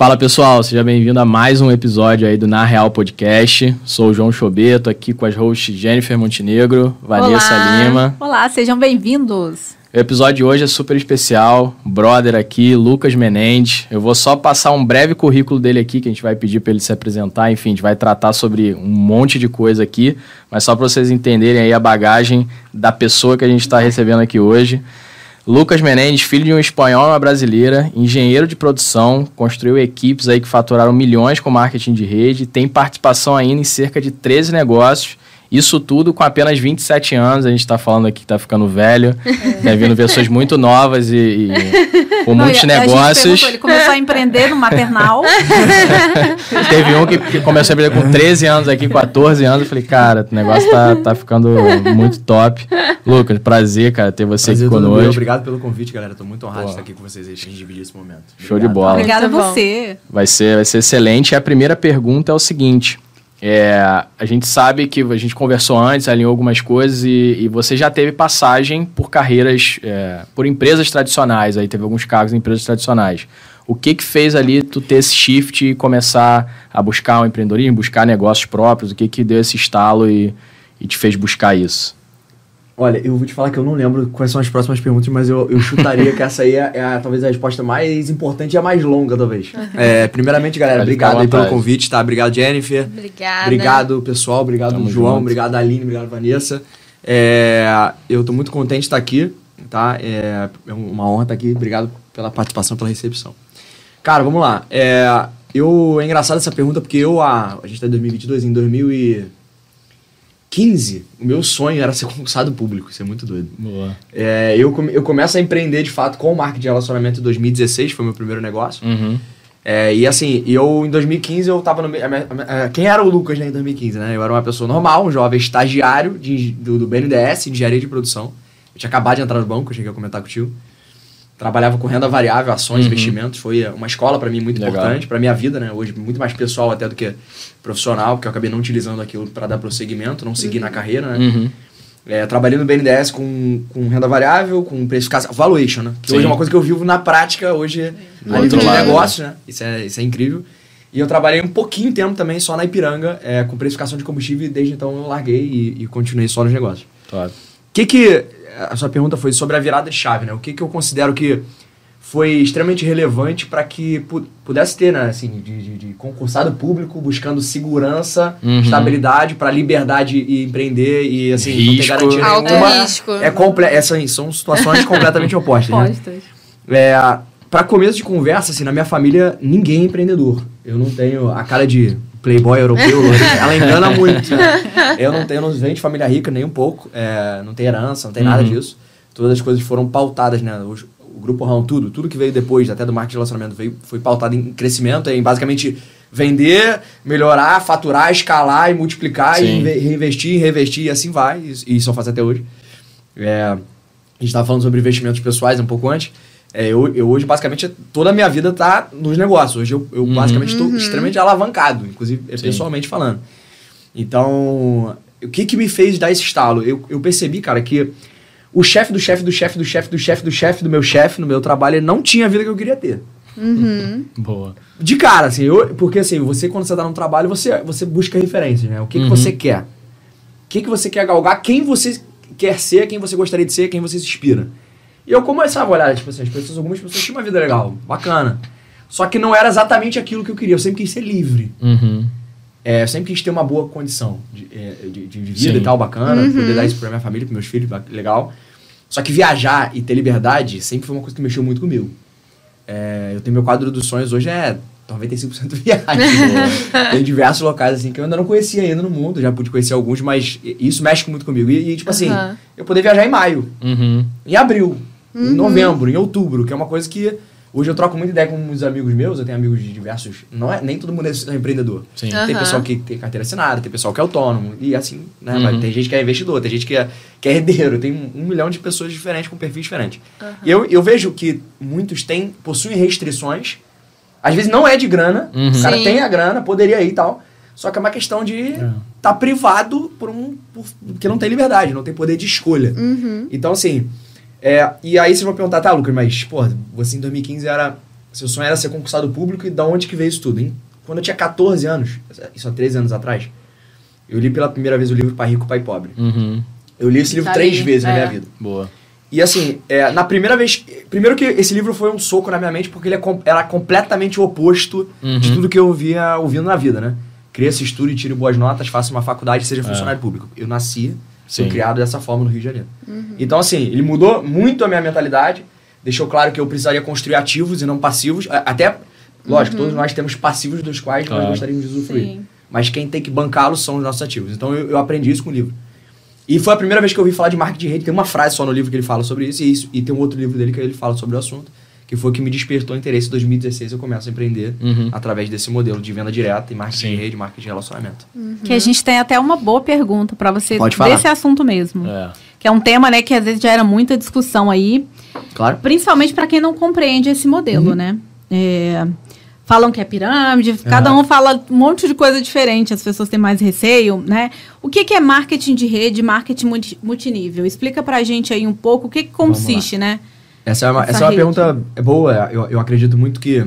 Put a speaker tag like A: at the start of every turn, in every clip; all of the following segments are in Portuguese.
A: Fala pessoal, seja bem-vindo a mais um episódio aí do Na Real Podcast. Sou o João Chobeto, aqui com as hosts Jennifer Montenegro, Vanessa
B: Olá.
A: Lima.
B: Olá, sejam bem-vindos.
A: O episódio de hoje é super especial. Brother aqui, Lucas Menendez. Eu vou só passar um breve currículo dele aqui, que a gente vai pedir para ele se apresentar. Enfim, a gente vai tratar sobre um monte de coisa aqui, mas só para vocês entenderem aí a bagagem da pessoa que a gente está recebendo aqui hoje. Lucas Menendez, filho de um espanhol e uma brasileira, engenheiro de produção, construiu equipes aí que faturaram milhões com marketing de rede, tem participação ainda em cerca de 13 negócios. Isso tudo com apenas 27 anos, a gente está falando aqui que está ficando velho, tá vindo pessoas muito novas e, e com
B: Não,
A: muitos
B: e a- a gente
A: negócios.
B: perguntou, ele começou a empreender no maternal.
A: Teve um que, que começou a empreender com 13 anos aqui, 14 anos. Eu falei, cara, o negócio tá, tá ficando muito top. Lucas, prazer, cara, ter você
C: Prazer
A: aqui
C: todo meu.
A: conosco.
C: Obrigado pelo convite, galera. Tô muito honrado
A: Pô.
C: de estar aqui com vocês e a gente dividir esse momento.
A: Show de
C: Obrigado.
A: bola.
B: Obrigada a você.
A: Vai ser, vai ser excelente. E a primeira pergunta é o seguinte: é, a gente sabe que a gente conversou antes, alinhou algumas coisas e, e você já teve passagem por carreiras, é, por empresas tradicionais. Aí teve alguns cargos em empresas tradicionais. O que que fez ali tu ter esse shift e começar a buscar um empreendedorismo, buscar negócios próprios? O que que deu esse estalo e, e te fez buscar isso?
C: Olha, eu vou te falar que eu não lembro quais são as próximas perguntas, mas eu, eu chutaria que essa aí é, é a- talvez a resposta mais importante e a mais longa, talvez. É, primeiramente, galera,
A: Pode
C: obrigado aí pelo convite, tá? Obrigado, Jennifer.
D: Obrigada.
C: Obrigado, pessoal. Obrigado,
A: Tamo
C: João.
A: junto.
C: Obrigado, Aline. Obrigado, Vanessa. É, eu tô muito contente de estar aqui, tá? É, é uma honra estar aqui. Obrigado pela participação, pela recepção. Cara, vamos lá. É, eu, é engraçado essa pergunta porque eu, a, a gente tá em 2022, em 2015, o meu sonho era ser concursado público. Isso é muito doido.
A: Boa.
C: É, eu, come- eu começo a empreender, de fato, com o marketing de relacionamento em 2016, foi o meu primeiro negócio.
A: Uhum.
C: É, e assim, eu em 2015 eu tava no. a minha- a a- Quem era o Lucas né, em 2015, né? Eu era uma pessoa normal, um jovem estagiário de, do, do BNDES, engenharia de produção. Eu tinha acabado de entrar no banco, eu cheguei a comentar contigo. Trabalhava com renda variável, ações,
A: Uhum.
C: investimentos. Foi uma escola pra mim muito
A: Legal.
C: importante, pra minha vida, né? Hoje, muito mais pessoal até do que profissional, porque eu acabei não utilizando aquilo pra dar prosseguimento, não seguir na carreira, né?
A: Uhum.
C: É, trabalhei no BNDES com, com renda variável, com precificação, valuation, né? Que
A: Sim.
C: hoje é uma coisa que eu vivo na prática, hoje
A: Do
C: a
A: outro
C: nível de
A: lado.
C: negócio, né? Isso é, isso é incrível. E eu trabalhei um pouquinho tempo também só na Ipiranga, é, com precificação de combustível, e desde então eu larguei e, e continuei só nos negócios.
A: Top.
C: O que que... A sua pergunta foi sobre a virada de chave, né? O que que eu considero que foi extremamente relevante para que pu- pudesse ter, né, assim, de, de, de concursado público buscando segurança,
A: Uhum.
C: estabilidade para liberdade e empreender e assim não ter
A: Risco.
C: garantia
D: Alto
C: nenhuma.
D: risco.
C: É comple essas são situações completamente opostas, né?
B: Postas.
C: É, para começo de conversa, assim, na minha família, ninguém é empreendedor. Eu não tenho a cara de playboy europeu, ela engana muito. né? Eu não tenho, eu não venho de família rica nem um pouco, é, não tem herança, não tem nada
A: Uhum.
C: disso. Todas as coisas foram pautadas, né? Os- o Grupo Rão, tudo, tudo que veio depois, até do marketing de relacionamento, veio, foi pautado em crescimento, em basicamente vender, melhorar, faturar, escalar e multiplicar
A: Sim.
C: e inve- reinvestir, reinvestir e assim vai. E, e isso eu faço até hoje. É, a gente estava falando sobre investimentos pessoais um pouco antes. É, eu, eu hoje, basicamente, toda a minha vida tá nos negócios. Hoje eu, eu
A: Uhum.
C: basicamente estou extremamente alavancado, inclusive é,
A: Sim.
C: pessoalmente falando. Então, o que que me fez dar esse estalo? Eu, eu percebi, cara, que o chefe do chefe do chefe do chefe do chefe do chefe do meu chefe no meu trabalho ele não tinha a vida que eu queria ter.
A: Boa.
C: De cara, assim, eu, porque assim, você quando você tá no trabalho, você, você busca referências, né? O que,
A: Uhum.
C: que você quer? O que, que você quer galgar? Quem você quer ser, quem você gostaria de ser, quem você se inspira. E eu começava a olhar, tipo assim, as pessoas, algumas pessoas tinham uma vida legal, bacana. Só que não era exatamente aquilo que eu queria. Eu sempre quis ser livre.
A: Uhum.
C: É, eu sempre quis ter uma boa condição de, é, de, de vida
A: Sim.
C: e tal, bacana. Poder dar isso pra minha família, pros meus filhos, legal. Só que viajar e ter liberdade sempre foi uma coisa que mexeu muito comigo. É, eu tenho meu quadro dos sonhos hoje é 95% viagem. Tem diversos locais assim que eu ainda não conhecia ainda no mundo, já pude conhecer alguns, mas isso mexe muito comigo. E, e, tipo assim, eu poder viajar em maio,
A: Uhum.
C: em abril, em novembro, em outubro, que é uma coisa que hoje eu troco muita ideia com uns amigos meus, eu tenho amigos de diversos, não é nem todo mundo é empreendedor.
A: Sim.
C: Tem
D: Aham.
C: pessoal que tem carteira assinada, tem pessoal que é autônomo, e assim, né?
A: Uhum.
C: Tem gente que é investidor, tem gente que é, que é herdeiro, tem um, um milhão de pessoas diferentes, com perfis diferentes. E eu, eu vejo que muitos têm, possuem restrições, às vezes não é de grana,
A: Uhum.
C: o cara
D: Sim.
C: tem a grana, poderia ir e tal, só que é uma questão de
A: É.
C: tá privado por um. Por, porque não tem liberdade, não tem poder de escolha. Então, assim. É, e aí vocês vão perguntar, tá, Lucas, mas, pô, você em 2015 era Seu sonho era ser concursado público e da onde que veio isso tudo, hein? Quando eu tinha 14 anos, isso há 13 anos atrás, eu li pela primeira vez o livro Pai Rico, Pai Pobre.
A: Uhum.
C: Eu li esse livro
B: Tá
C: três
B: ali,
C: vezes na
B: é.
C: minha vida.
A: Boa.
C: E assim, é, na primeira vez. Primeiro que esse livro foi um soco na minha mente, porque ele é era completamente o oposto de
A: Uhum.
C: tudo que eu via ouvindo na vida, né? Cresça, estude, tire boas notas, faça uma faculdade, seja
A: É.
C: funcionário público. Eu nasci, fui
A: Sim.
C: criado dessa forma no Rio de Janeiro. Então, assim, ele mudou muito a minha mentalidade, deixou claro que eu precisaria construir ativos e não passivos. Até, lógico, todos nós temos passivos dos quais
A: Claro.
C: nós gostaríamos de usufruir.
B: Sim.
C: Mas quem tem que bancá-los são os nossos ativos. Então eu, eu aprendi isso com o livro. E foi a primeira vez que eu ouvi falar de marketing de rede. Tem uma frase só no livro que ele fala sobre isso, e, isso, e tem um outro livro dele que ele fala sobre o assunto, que foi o que me despertou interesse em 2016. Eu começo a empreender
A: Uhum.
C: através desse modelo de venda direta e marketing
A: Sim.
C: de rede, marketing de relacionamento.
B: Que a gente tem até uma boa pergunta pra você
C: Pode falar.
B: desse assunto mesmo.
A: É.
B: Que é um tema, né, que às vezes gera muita discussão aí,
C: Claro.
B: principalmente pra quem não compreende esse modelo, né? É, falam que é pirâmide, cada um fala um monte de coisa diferente, as pessoas têm mais receio, né? O que, que é marketing de rede, marketing multi- multinível? Explica pra gente aí um pouco o que, que consiste, né?
C: Essa é uma,
B: Essa
C: essa é uma pergunta boa. Eu, eu acredito muito que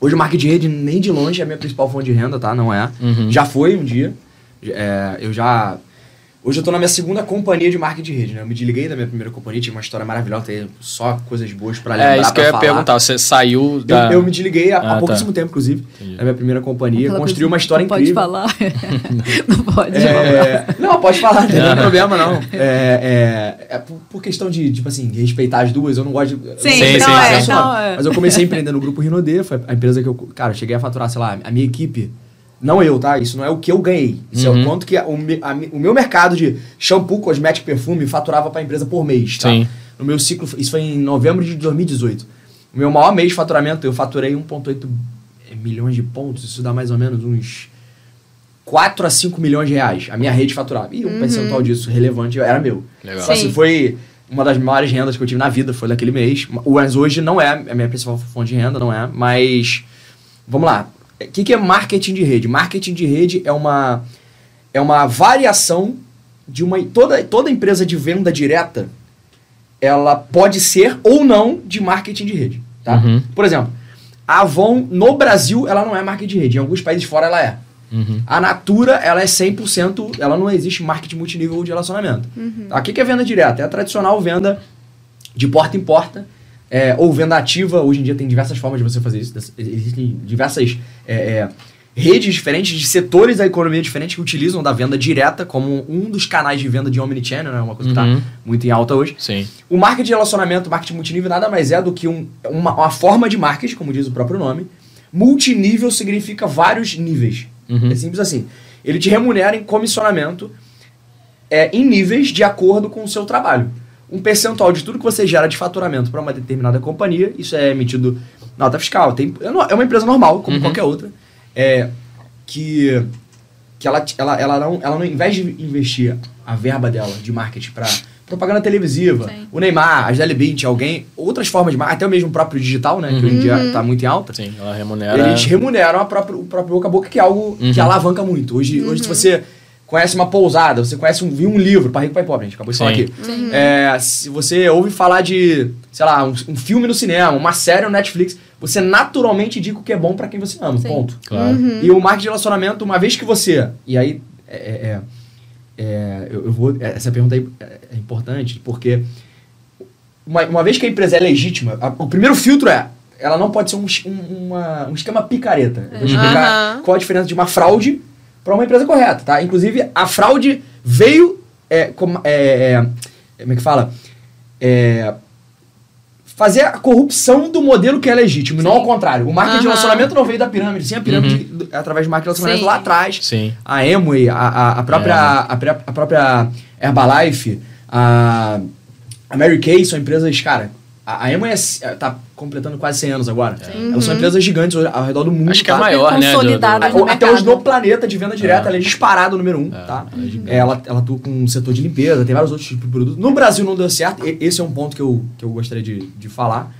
C: hoje o marketing de rede nem de longe é a minha principal fonte de renda, tá? Não é.
A: Uhum.
C: Já foi um dia. É, eu já. Hoje eu tô na minha segunda companhia de marketing de rede, né? Eu me desliguei da minha primeira companhia, tinha uma história maravilhosa, tem só coisas boas pra lembrar.
A: É isso que eu ia
C: falar.
A: perguntar. Você saiu da.
C: Eu, eu me desliguei há, há
A: Ah, tá.
C: pouquíssimo tempo, inclusive,
A: Entendi.
C: da minha primeira companhia. Construí uma história
B: não
C: incrível.
B: Pode falar. não pode falar.
C: É, não, pode falar, não tem problema, não. É, é, é por, por questão de, tipo assim, respeitar as duas, eu não gosto de. eu não
B: Sim,
C: sei
A: então
C: se
A: é,
C: não.
B: é.
C: Mas eu comecei a empreender no grupo Rinodê, foi a empresa que eu. Cara, eu cheguei a faturar, sei lá, a minha equipe. Não eu, tá? Isso não é o que eu ganhei. Isso é
A: Uhum.
C: o quanto que a- o, a o meu mercado de shampoo, cosmético, perfume faturava pra empresa por mês, tá?
A: Sim.
C: No meu ciclo, isso foi em novembro de 2018. O meu maior mês de faturamento, eu faturei 1,8 milhões de pontos. Isso dá mais ou menos uns 4 a 5 milhões de reais. A minha rede faturava. E um percentual disso relevante era meu.
A: Legal.
C: Então, assim,
B: Sim.
C: foi uma das maiores rendas que eu tive na vida, foi daquele mês. Mas hoje não é a minha principal fonte de renda, não é. Mas, vamos lá. O que, que é marketing de rede? Marketing de rede é uma, é uma variação de uma... Toda, toda empresa de venda direta, ela pode ser ou não de marketing de rede, tá?
A: Uhum.
C: Por exemplo, a Avon, no Brasil, ela não é marketing de rede. Em alguns países fora, ela é.
A: Uhum.
C: A Natura, ela é 100%, ela não existe marketing multinível de relacionamento. Tá? O que que é venda direta? É a tradicional venda de porta em porta, é, ou venda ativa. Hoje em dia tem diversas formas de você fazer isso. Existem diversas é, é, redes diferentes, de setores da economia diferentes que utilizam da venda direta como um dos canais de venda de omnichannel, né? uma coisa que
A: Uhum.
C: está muito em alta hoje.
A: Sim.
C: O marketing de relacionamento, marketing multinível, nada mais é do que um- uma, uma forma de marketing, como diz o próprio nome. Multinível significa vários níveis.
A: Uhum.
C: É simples assim. Ele te remunera em comissionamento é, em níveis de acordo com o seu trabalho. Um percentual de tudo que você gera de faturamento para uma determinada companhia, isso é emitido nota fiscal. Tem, é é uma empresa normal, como
A: Uhum.
C: qualquer outra, é, que, que ela, ela, ela, não, ela não, ao invés de investir a verba dela de marketing para propaganda televisiva,
B: Sim.
C: o Neymar, a Gisele Bündchen, alguém, outras formas de marketing, até o mesmo próprio digital, né, que hoje em dia está muito em alta,
A: Sim, ela remunera.
C: eles remuneram a própria, o próprio boca a boca, que é algo que
A: Uhum.
C: alavanca muito. Hoje, hoje se você conhece uma pousada, você conhece um, viu um livro, para rico, para pobre, a gente acabou de falar
A: Sim.
C: aqui. É, se você ouve falar de, sei lá, um, um filme no cinema, uma série no Netflix, você naturalmente indica o que é bom para quem você ama,
B: Sim.
C: ponto.
A: Claro.
C: E o marketing de relacionamento, uma vez que você. E aí, é, é, é, eu, eu vou. Essa pergunta aí é, é importante, porque uma, uma vez que a empresa é legítima, a- o primeiro filtro é. Ela não pode ser um, um, uma- um esquema picareta. Eu vou explicar
D: Aham.
C: qual a diferença de uma fraude para uma empresa correta, tá? Inclusive, a fraude veio. É, como, é, é, como é que fala? É, fazer a corrupção do modelo que é legítimo, e não ao contrário. O marketing de relacionamento não veio da pirâmide, sim, a pirâmide do- através do marketing de relacionamento
D: Sim.
C: lá atrás.
A: Sim.
C: A Amway, a, a, a própria, a, pré- a própria Herbalife, a, a Mary Kay são empresas, cara, a, a Amway é, tá completando quase 100 anos agora. Elas são empresas gigantes ao, redor do mundo.
A: Acho que é a
C: tá?
A: maior, né? do- do-
C: Até hoje no planeta de venda direta,
A: É.
C: ela é disparada o número um,
A: É,
C: tá?
A: ela é.
C: É, ela, ela atua com o setor de limpeza, tem vários outros tipos de produtos. No Brasil não deu certo, e- esse é um ponto que eu, que eu gostaria de, de falar.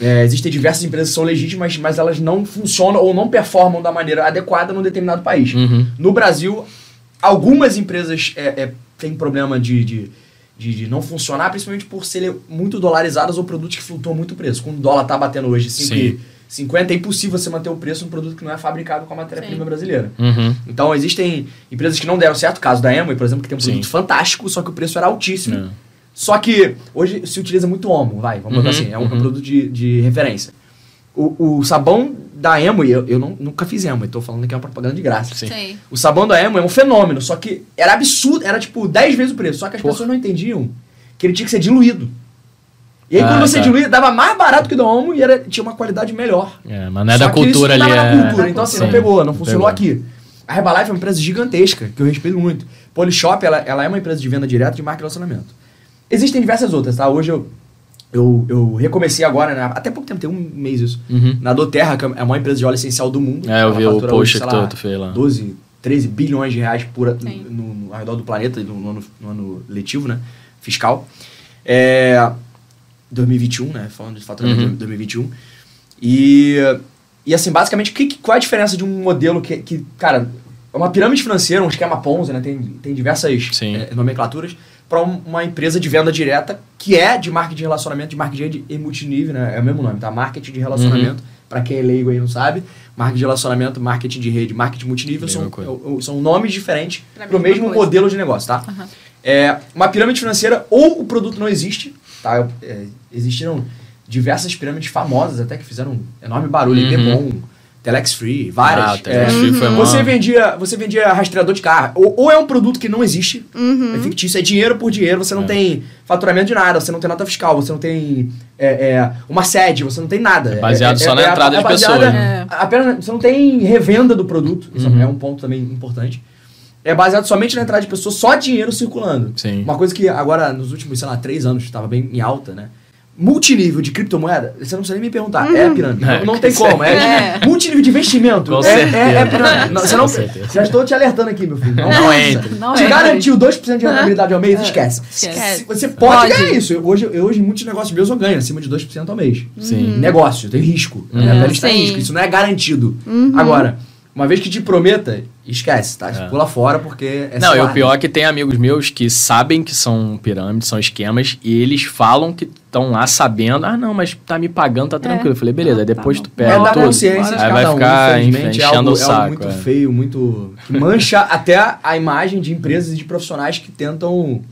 C: É, existem diversas empresas que são legítimas, mas elas não funcionam ou não performam da maneira adequada num determinado país.
A: Uhum.
C: No Brasil, algumas empresas é, é, têm problema de, de, de, de não funcionar, principalmente por serem muito dolarizadas ou produtos que flutuam muito preço. Quando o dólar tá batendo hoje
A: Sim.
C: 50, é impossível você manter o preço num produto que não é fabricado com a matéria-prima
B: Sim.
C: brasileira.
A: Uhum.
C: Então, existem empresas que não deram certo, o caso da Amway, por exemplo, que tem um
A: Sim.
C: produto fantástico, só que o preço era altíssimo.
A: É.
C: Só que hoje se utiliza muito Omo, vai, vamos botar
A: Uhum,
C: assim, é um,
A: uhum.
C: produto de, de referência. O, o sabão da Amway, eu, eu não- nunca fiz Amway, tô falando que é uma propaganda de graça.
A: Sim.
C: O sabão da Amway é um fenômeno, só que era absurdo, era tipo 10 vezes o preço, só que as
A: Porra.
C: pessoas não entendiam que ele tinha que ser diluído. E aí
A: Ah,
C: quando você
A: tá.
C: diluía, dava mais barato que o da Omo e era, tinha uma qualidade melhor.
A: É, mas não é
C: Só
A: da cultura
C: não
A: ali.
C: tava
A: é...
C: na cultura, então assim, não
A: Sim,
C: pegou, não funcionou
A: pegou.
C: aqui. A Herbalife é uma empresa gigantesca, que eu respeito muito. Polishop, ela, ela é uma empresa de venda direta de marca e relacionamento. Existem diversas outras, tá? Hoje eu, eu, eu recomecei agora, né? até pouco tempo, tem um mês isso,
A: Uhum.
C: na Doterra, que é a maior empresa de óleo essencial do mundo.
A: É, eu vi o post que tu, tu fez lá.
C: 12, 13 bilhões de reais por,
B: Sim.
C: no, no, ao redor do planeta no, no ano, no ano letivo, né? Fiscal. É, 2021, né? Falando de faturamento
A: Uhum.
C: de 2021. E, e assim, basicamente, que, qual é a diferença de um modelo que, que, cara, é uma pirâmide financeira, um esquema Ponzi, né? Tem, tem diversas
A: Sim.
C: é, nomenclaturas, para uma empresa de venda direta que é de marketing de relacionamento, de marketing de e multinível, né? É o mesmo nome, tá? Marketing de relacionamento, para quem é leigo aí não sabe. Marketing de relacionamento, marketing de rede, marketing multinível são, é, é, são nomes diferentes para o mesmo
B: coisa.
C: modelo de negócio, tá?
B: Aham.
C: É, uma pirâmide financeira, ou o produto não existe, tá? É, existiram diversas pirâmides famosas até que fizeram enorme barulho,
A: Uhum.
C: Bebom, Telex Free, várias.
A: Ah, o Telex
C: É,
A: Free foi
C: você
A: mó-
C: vendia, você vendia rastreador de carro, ou, ou é um produto que não existe, é fictício, é dinheiro por dinheiro, você não
A: É.
C: tem faturamento de nada, você não tem nota fiscal, você não tem é, é, uma sede, você não tem nada.
A: É baseado só na entrada de pessoas,
B: né?
C: Apenas, você não tem revenda do produto, isso
A: Uhum.
C: é um ponto também importante. É baseado somente na entrada de pessoas, só dinheiro circulando.
A: Sim.
C: Uma coisa que agora, nos últimos, sei lá, três anos, estava bem em alta, né? Multinível de criptomoeda, você não precisa nem me perguntar, é pirâmide.
A: É,
C: não, não tem
A: com
C: como. É,
B: certeza.
C: multinível de investimento.
A: Com
C: é, é, é pirâmide. Não, você não, já estou te alertando aqui, meu filho. Não,
A: Não entra.
B: Não
C: Te
B: entra.
C: garantiu 2% de rentabilidade ao mês, esquece.
B: Esquece.
C: Se- Você pode,
B: Pode.
C: ganhar isso. Eu- Hoje, eu, hoje, muitos negócios meus eu ganho acima de 2% ao mês.
A: Sim.
C: Negócio, tem risco.
A: Uhum.
C: Minha pele está em
B: Sim.
C: risco. Isso não é garantido. Agora, uma vez que te prometa, esquece, tá?
A: É.
C: Pula fora porque é
A: Não, e o pior é que tem amigos meus que sabem que são pirâmides, são esquemas, e eles falam que estão lá sabendo, ah, não, mas tá me pagando, tá tranquilo. Eu falei, beleza,
B: Ah,
A: aí depois
B: tá
A: tu perde
C: É da
A: tudo.
C: consciência de
A: Aí vai
C: cada um,
A: ficar
C: infelizmente,
A: enchendo
C: é algo,
A: o
C: é algo
A: saco.
C: muito
A: é.
C: feio, muito... que mancha até a imagem de empresas e de profissionais que tentam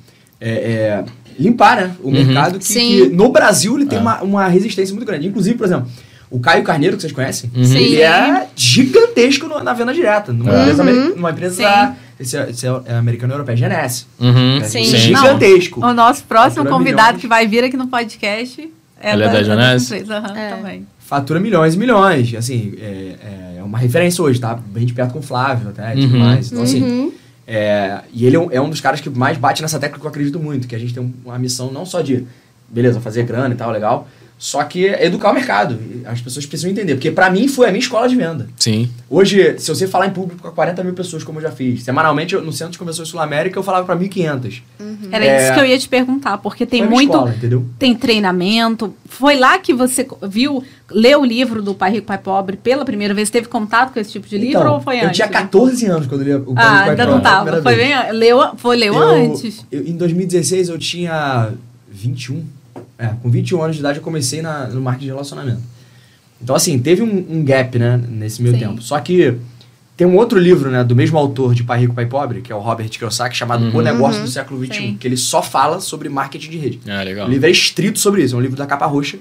C: é, é, limpar né, o
A: Uhum.
C: mercado, que,
D: Sim.
C: que no Brasil ele tem
A: É.
C: uma, uma resistência muito grande. Inclusive, por exemplo, o Caio Carneiro, que vocês conhecem,
A: Uhum.
C: Ele é gigantesco no- na venda direta. Numa
A: É.
C: empresa, numa empresa esse é, esse é americano europeia, Genesse.
A: Uhum,
C: É
D: Sim.
C: Gigantesco.
B: O nosso próximo
C: Fatura
B: convidado
C: milhões.
B: que vai vir aqui no podcast é
A: Ele é da Janesse?
B: empresa. Aham,
D: É.
B: também.
C: Fatura milhões e milhões. Assim, é, é uma referência hoje, tá? Bem de perto com o Flávio até e tudo
A: Uhum.
C: mais. Então, assim,
D: Uhum.
C: É, e ele é um, é um dos caras que mais bate nessa tecla que eu acredito muito, que a gente tem um- uma missão não só de, beleza, fazer grana e tal, legal, só que é educar o mercado. As pessoas precisam entender, porque pra mim foi a minha escola de venda.
A: Sim.
C: Hoje, se você falar em público com 40 mil pessoas, como eu já fiz, semanalmente eu- no Centro de Convenções Sul América eu falava pra 1.500.
B: Era
C: É.
B: isso que eu ia te perguntar, porque tem muito.
C: escola, entendeu?
B: Tem treinamento. Foi lá que você viu, leu o livro do Pai Rico, Pai Pobre pela primeira vez? Teve contato com esse tipo de livro
C: Então,
B: ou foi
C: eu
B: antes?
C: tinha 14 anos quando eu li o Pai
B: Ah,
C: Pai
B: ainda
C: Pobre
B: não tava. Foi, bem, leu, foi leu
C: Eu-
B: antes.
C: eu- em 2016 eu tinha 21. É, com 21 anos de idade eu comecei na, no marketing de relacionamento. Então, assim, teve um, um gap, né, nesse meio
B: Sim.
C: tempo. Só que tem um outro livro, né, do mesmo autor de Pai Rico, Pai Pobre, que é o Robert Kiyosaki, chamado
A: Uhum.
C: O Negócio do Século XXI,
B: Sim.
C: que ele só fala sobre marketing de rede.
A: Ah, legal.
C: O livro é estrito sobre isso, é um livro da capa roxa.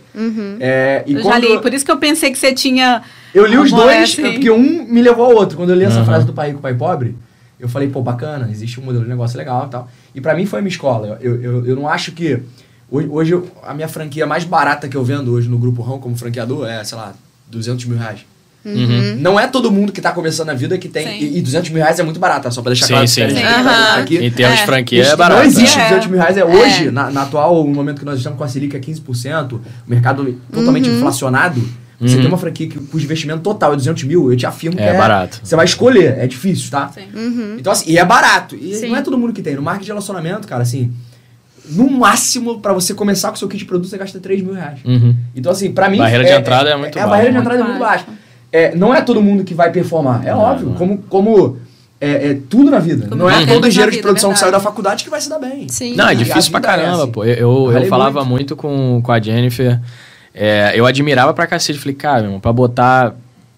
C: É, e
B: eu já li, por isso que eu pensei que você tinha.
C: eu li os dois,
B: é assim.
C: porque um me levou ao outro. Quando eu li essa
A: Uhum.
C: frase do Pai Rico, Pai Pobre, eu falei, pô, bacana, existe um modelo de negócio legal e tal. E pra mim foi a minha escola. Eu, eu, eu não acho que... Hoje, hoje eu- a minha franquia mais barata que eu vendo hoje no Grupo Rão como franqueador é, sei lá, 200 mil reais.
A: Uhum.
C: Não é todo mundo que tá começando a vida que tem... E, e 200 mil reais é muito barato, tá? só pra deixar
A: Sim,
C: claro.
A: sim.
B: Sim.
C: que tá aqui.
A: Em termos
B: É.
A: de franquia
C: Isso
A: é barato.
C: Não existe
B: É.
C: 200 mil reais. É hoje,
D: É.
C: na, na atual, no momento que nós estamos com a Selic é 15%, o mercado totalmente inflacionado, você
A: Uhum.
C: tem uma franquia que cujo investimento total é 200 mil, eu te afirmo que
A: É
C: é...
A: barato.
C: Você vai escolher, é difícil, tá?
B: Sim.
C: Então, assim, e é barato. E
D: Sim.
C: não é todo mundo que tem. No marketing de relacionamento, cara, assim, no máximo, pra você começar com o seu kit de produto, você gasta 3 mil reais.
A: Uhum.
C: Então, assim, pra mim.
A: Barreira de entrada é muito
C: A
A: baixa.
C: barreira de entrada é muito
B: baixa.
C: É, não é todo mundo que vai performar, é
A: Não,
C: óbvio.
A: não é.
C: Como, como é, é tudo na vida.
B: Como
C: não é todo engenheiro de
B: vida,
C: produção
B: é
C: que saiu da faculdade que vai se dar bem.
D: Sim.
A: Não, é
C: a
A: difícil pra
C: vida é
A: caramba,
C: assim.
A: pô. Eu, eu,
C: Ralei
A: falava
C: muito.
A: muito, com, com a Jennifer. é, eu admirava pra cacete. Falei, cara, meu irmão, pra botar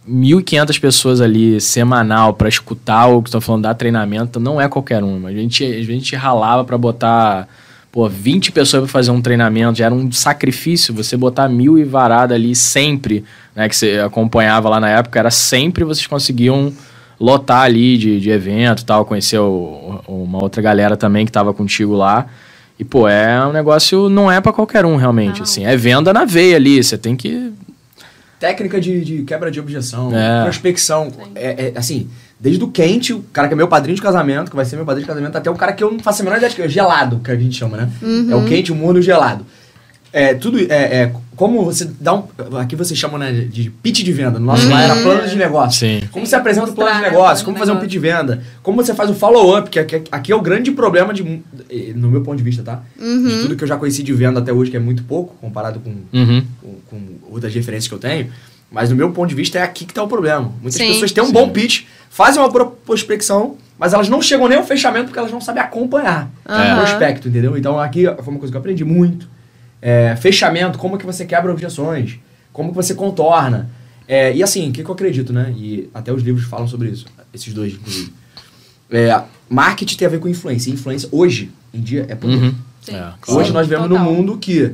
A: 1.500 pessoas ali semanal pra escutar o que estão falando, dar treinamento, não é qualquer um. A gente, a gente ralava pra botar pô, 20 pessoas pra fazer um treinamento, já era um sacrifício você botar mil e varada ali sempre, né, que você acompanhava lá na época, era sempre vocês conseguiam lotar ali de, de evento e tal, conhecer o, o, uma outra galera também que tava contigo lá. E, pô, é um negócio, não é para qualquer um, realmente,
B: Não.
A: assim. É venda na veia ali, você tem que...
C: Técnica de, de quebra de objeção,
A: É.
C: prospecção. É, é, assim, desde o quente, o cara que é meu padrinho de casamento, que vai ser meu padrinho de casamento, até o cara que eu não faço a menor ideia de que é gelado, que a gente chama, né? É o quente, o morno e o gelado. É, tudo, é, é, como você dá um, aqui você chama, né, de pitch de venda, no nosso lá era plano de negócio.
A: Sim.
C: Como você apresenta o plano de negócio, como fazer um pitch de venda, como você faz o follow-up, que aqui, aqui é o grande problema de, no meu ponto de vista, tá? De tudo que eu já conheci de venda até hoje, que é muito pouco, comparado com,
A: Uhum.
C: com, com outras referências que eu tenho. Mas no meu ponto de vista é aqui que tá o problema. Muitas
D: Sim.
C: pessoas têm um
A: Sim.
C: bom pitch, fazem uma pro- prospecção, mas elas não chegam nem ao fechamento porque elas não sabem acompanhar
D: Aham.
C: o prospecto, entendeu? Então aqui foi uma coisa que eu aprendi muito. É, fechamento, como que você quebra objeções, como que você contorna. É, e assim, o que, que eu acredito, né? E até os livros falam sobre isso, esses dois, inclusive. É, marketing tem a ver com influência. E influência, hoje em dia, é poder.
A: Uhum. É,
C: Hoje nós vivemos num
B: Total.
C: mundo que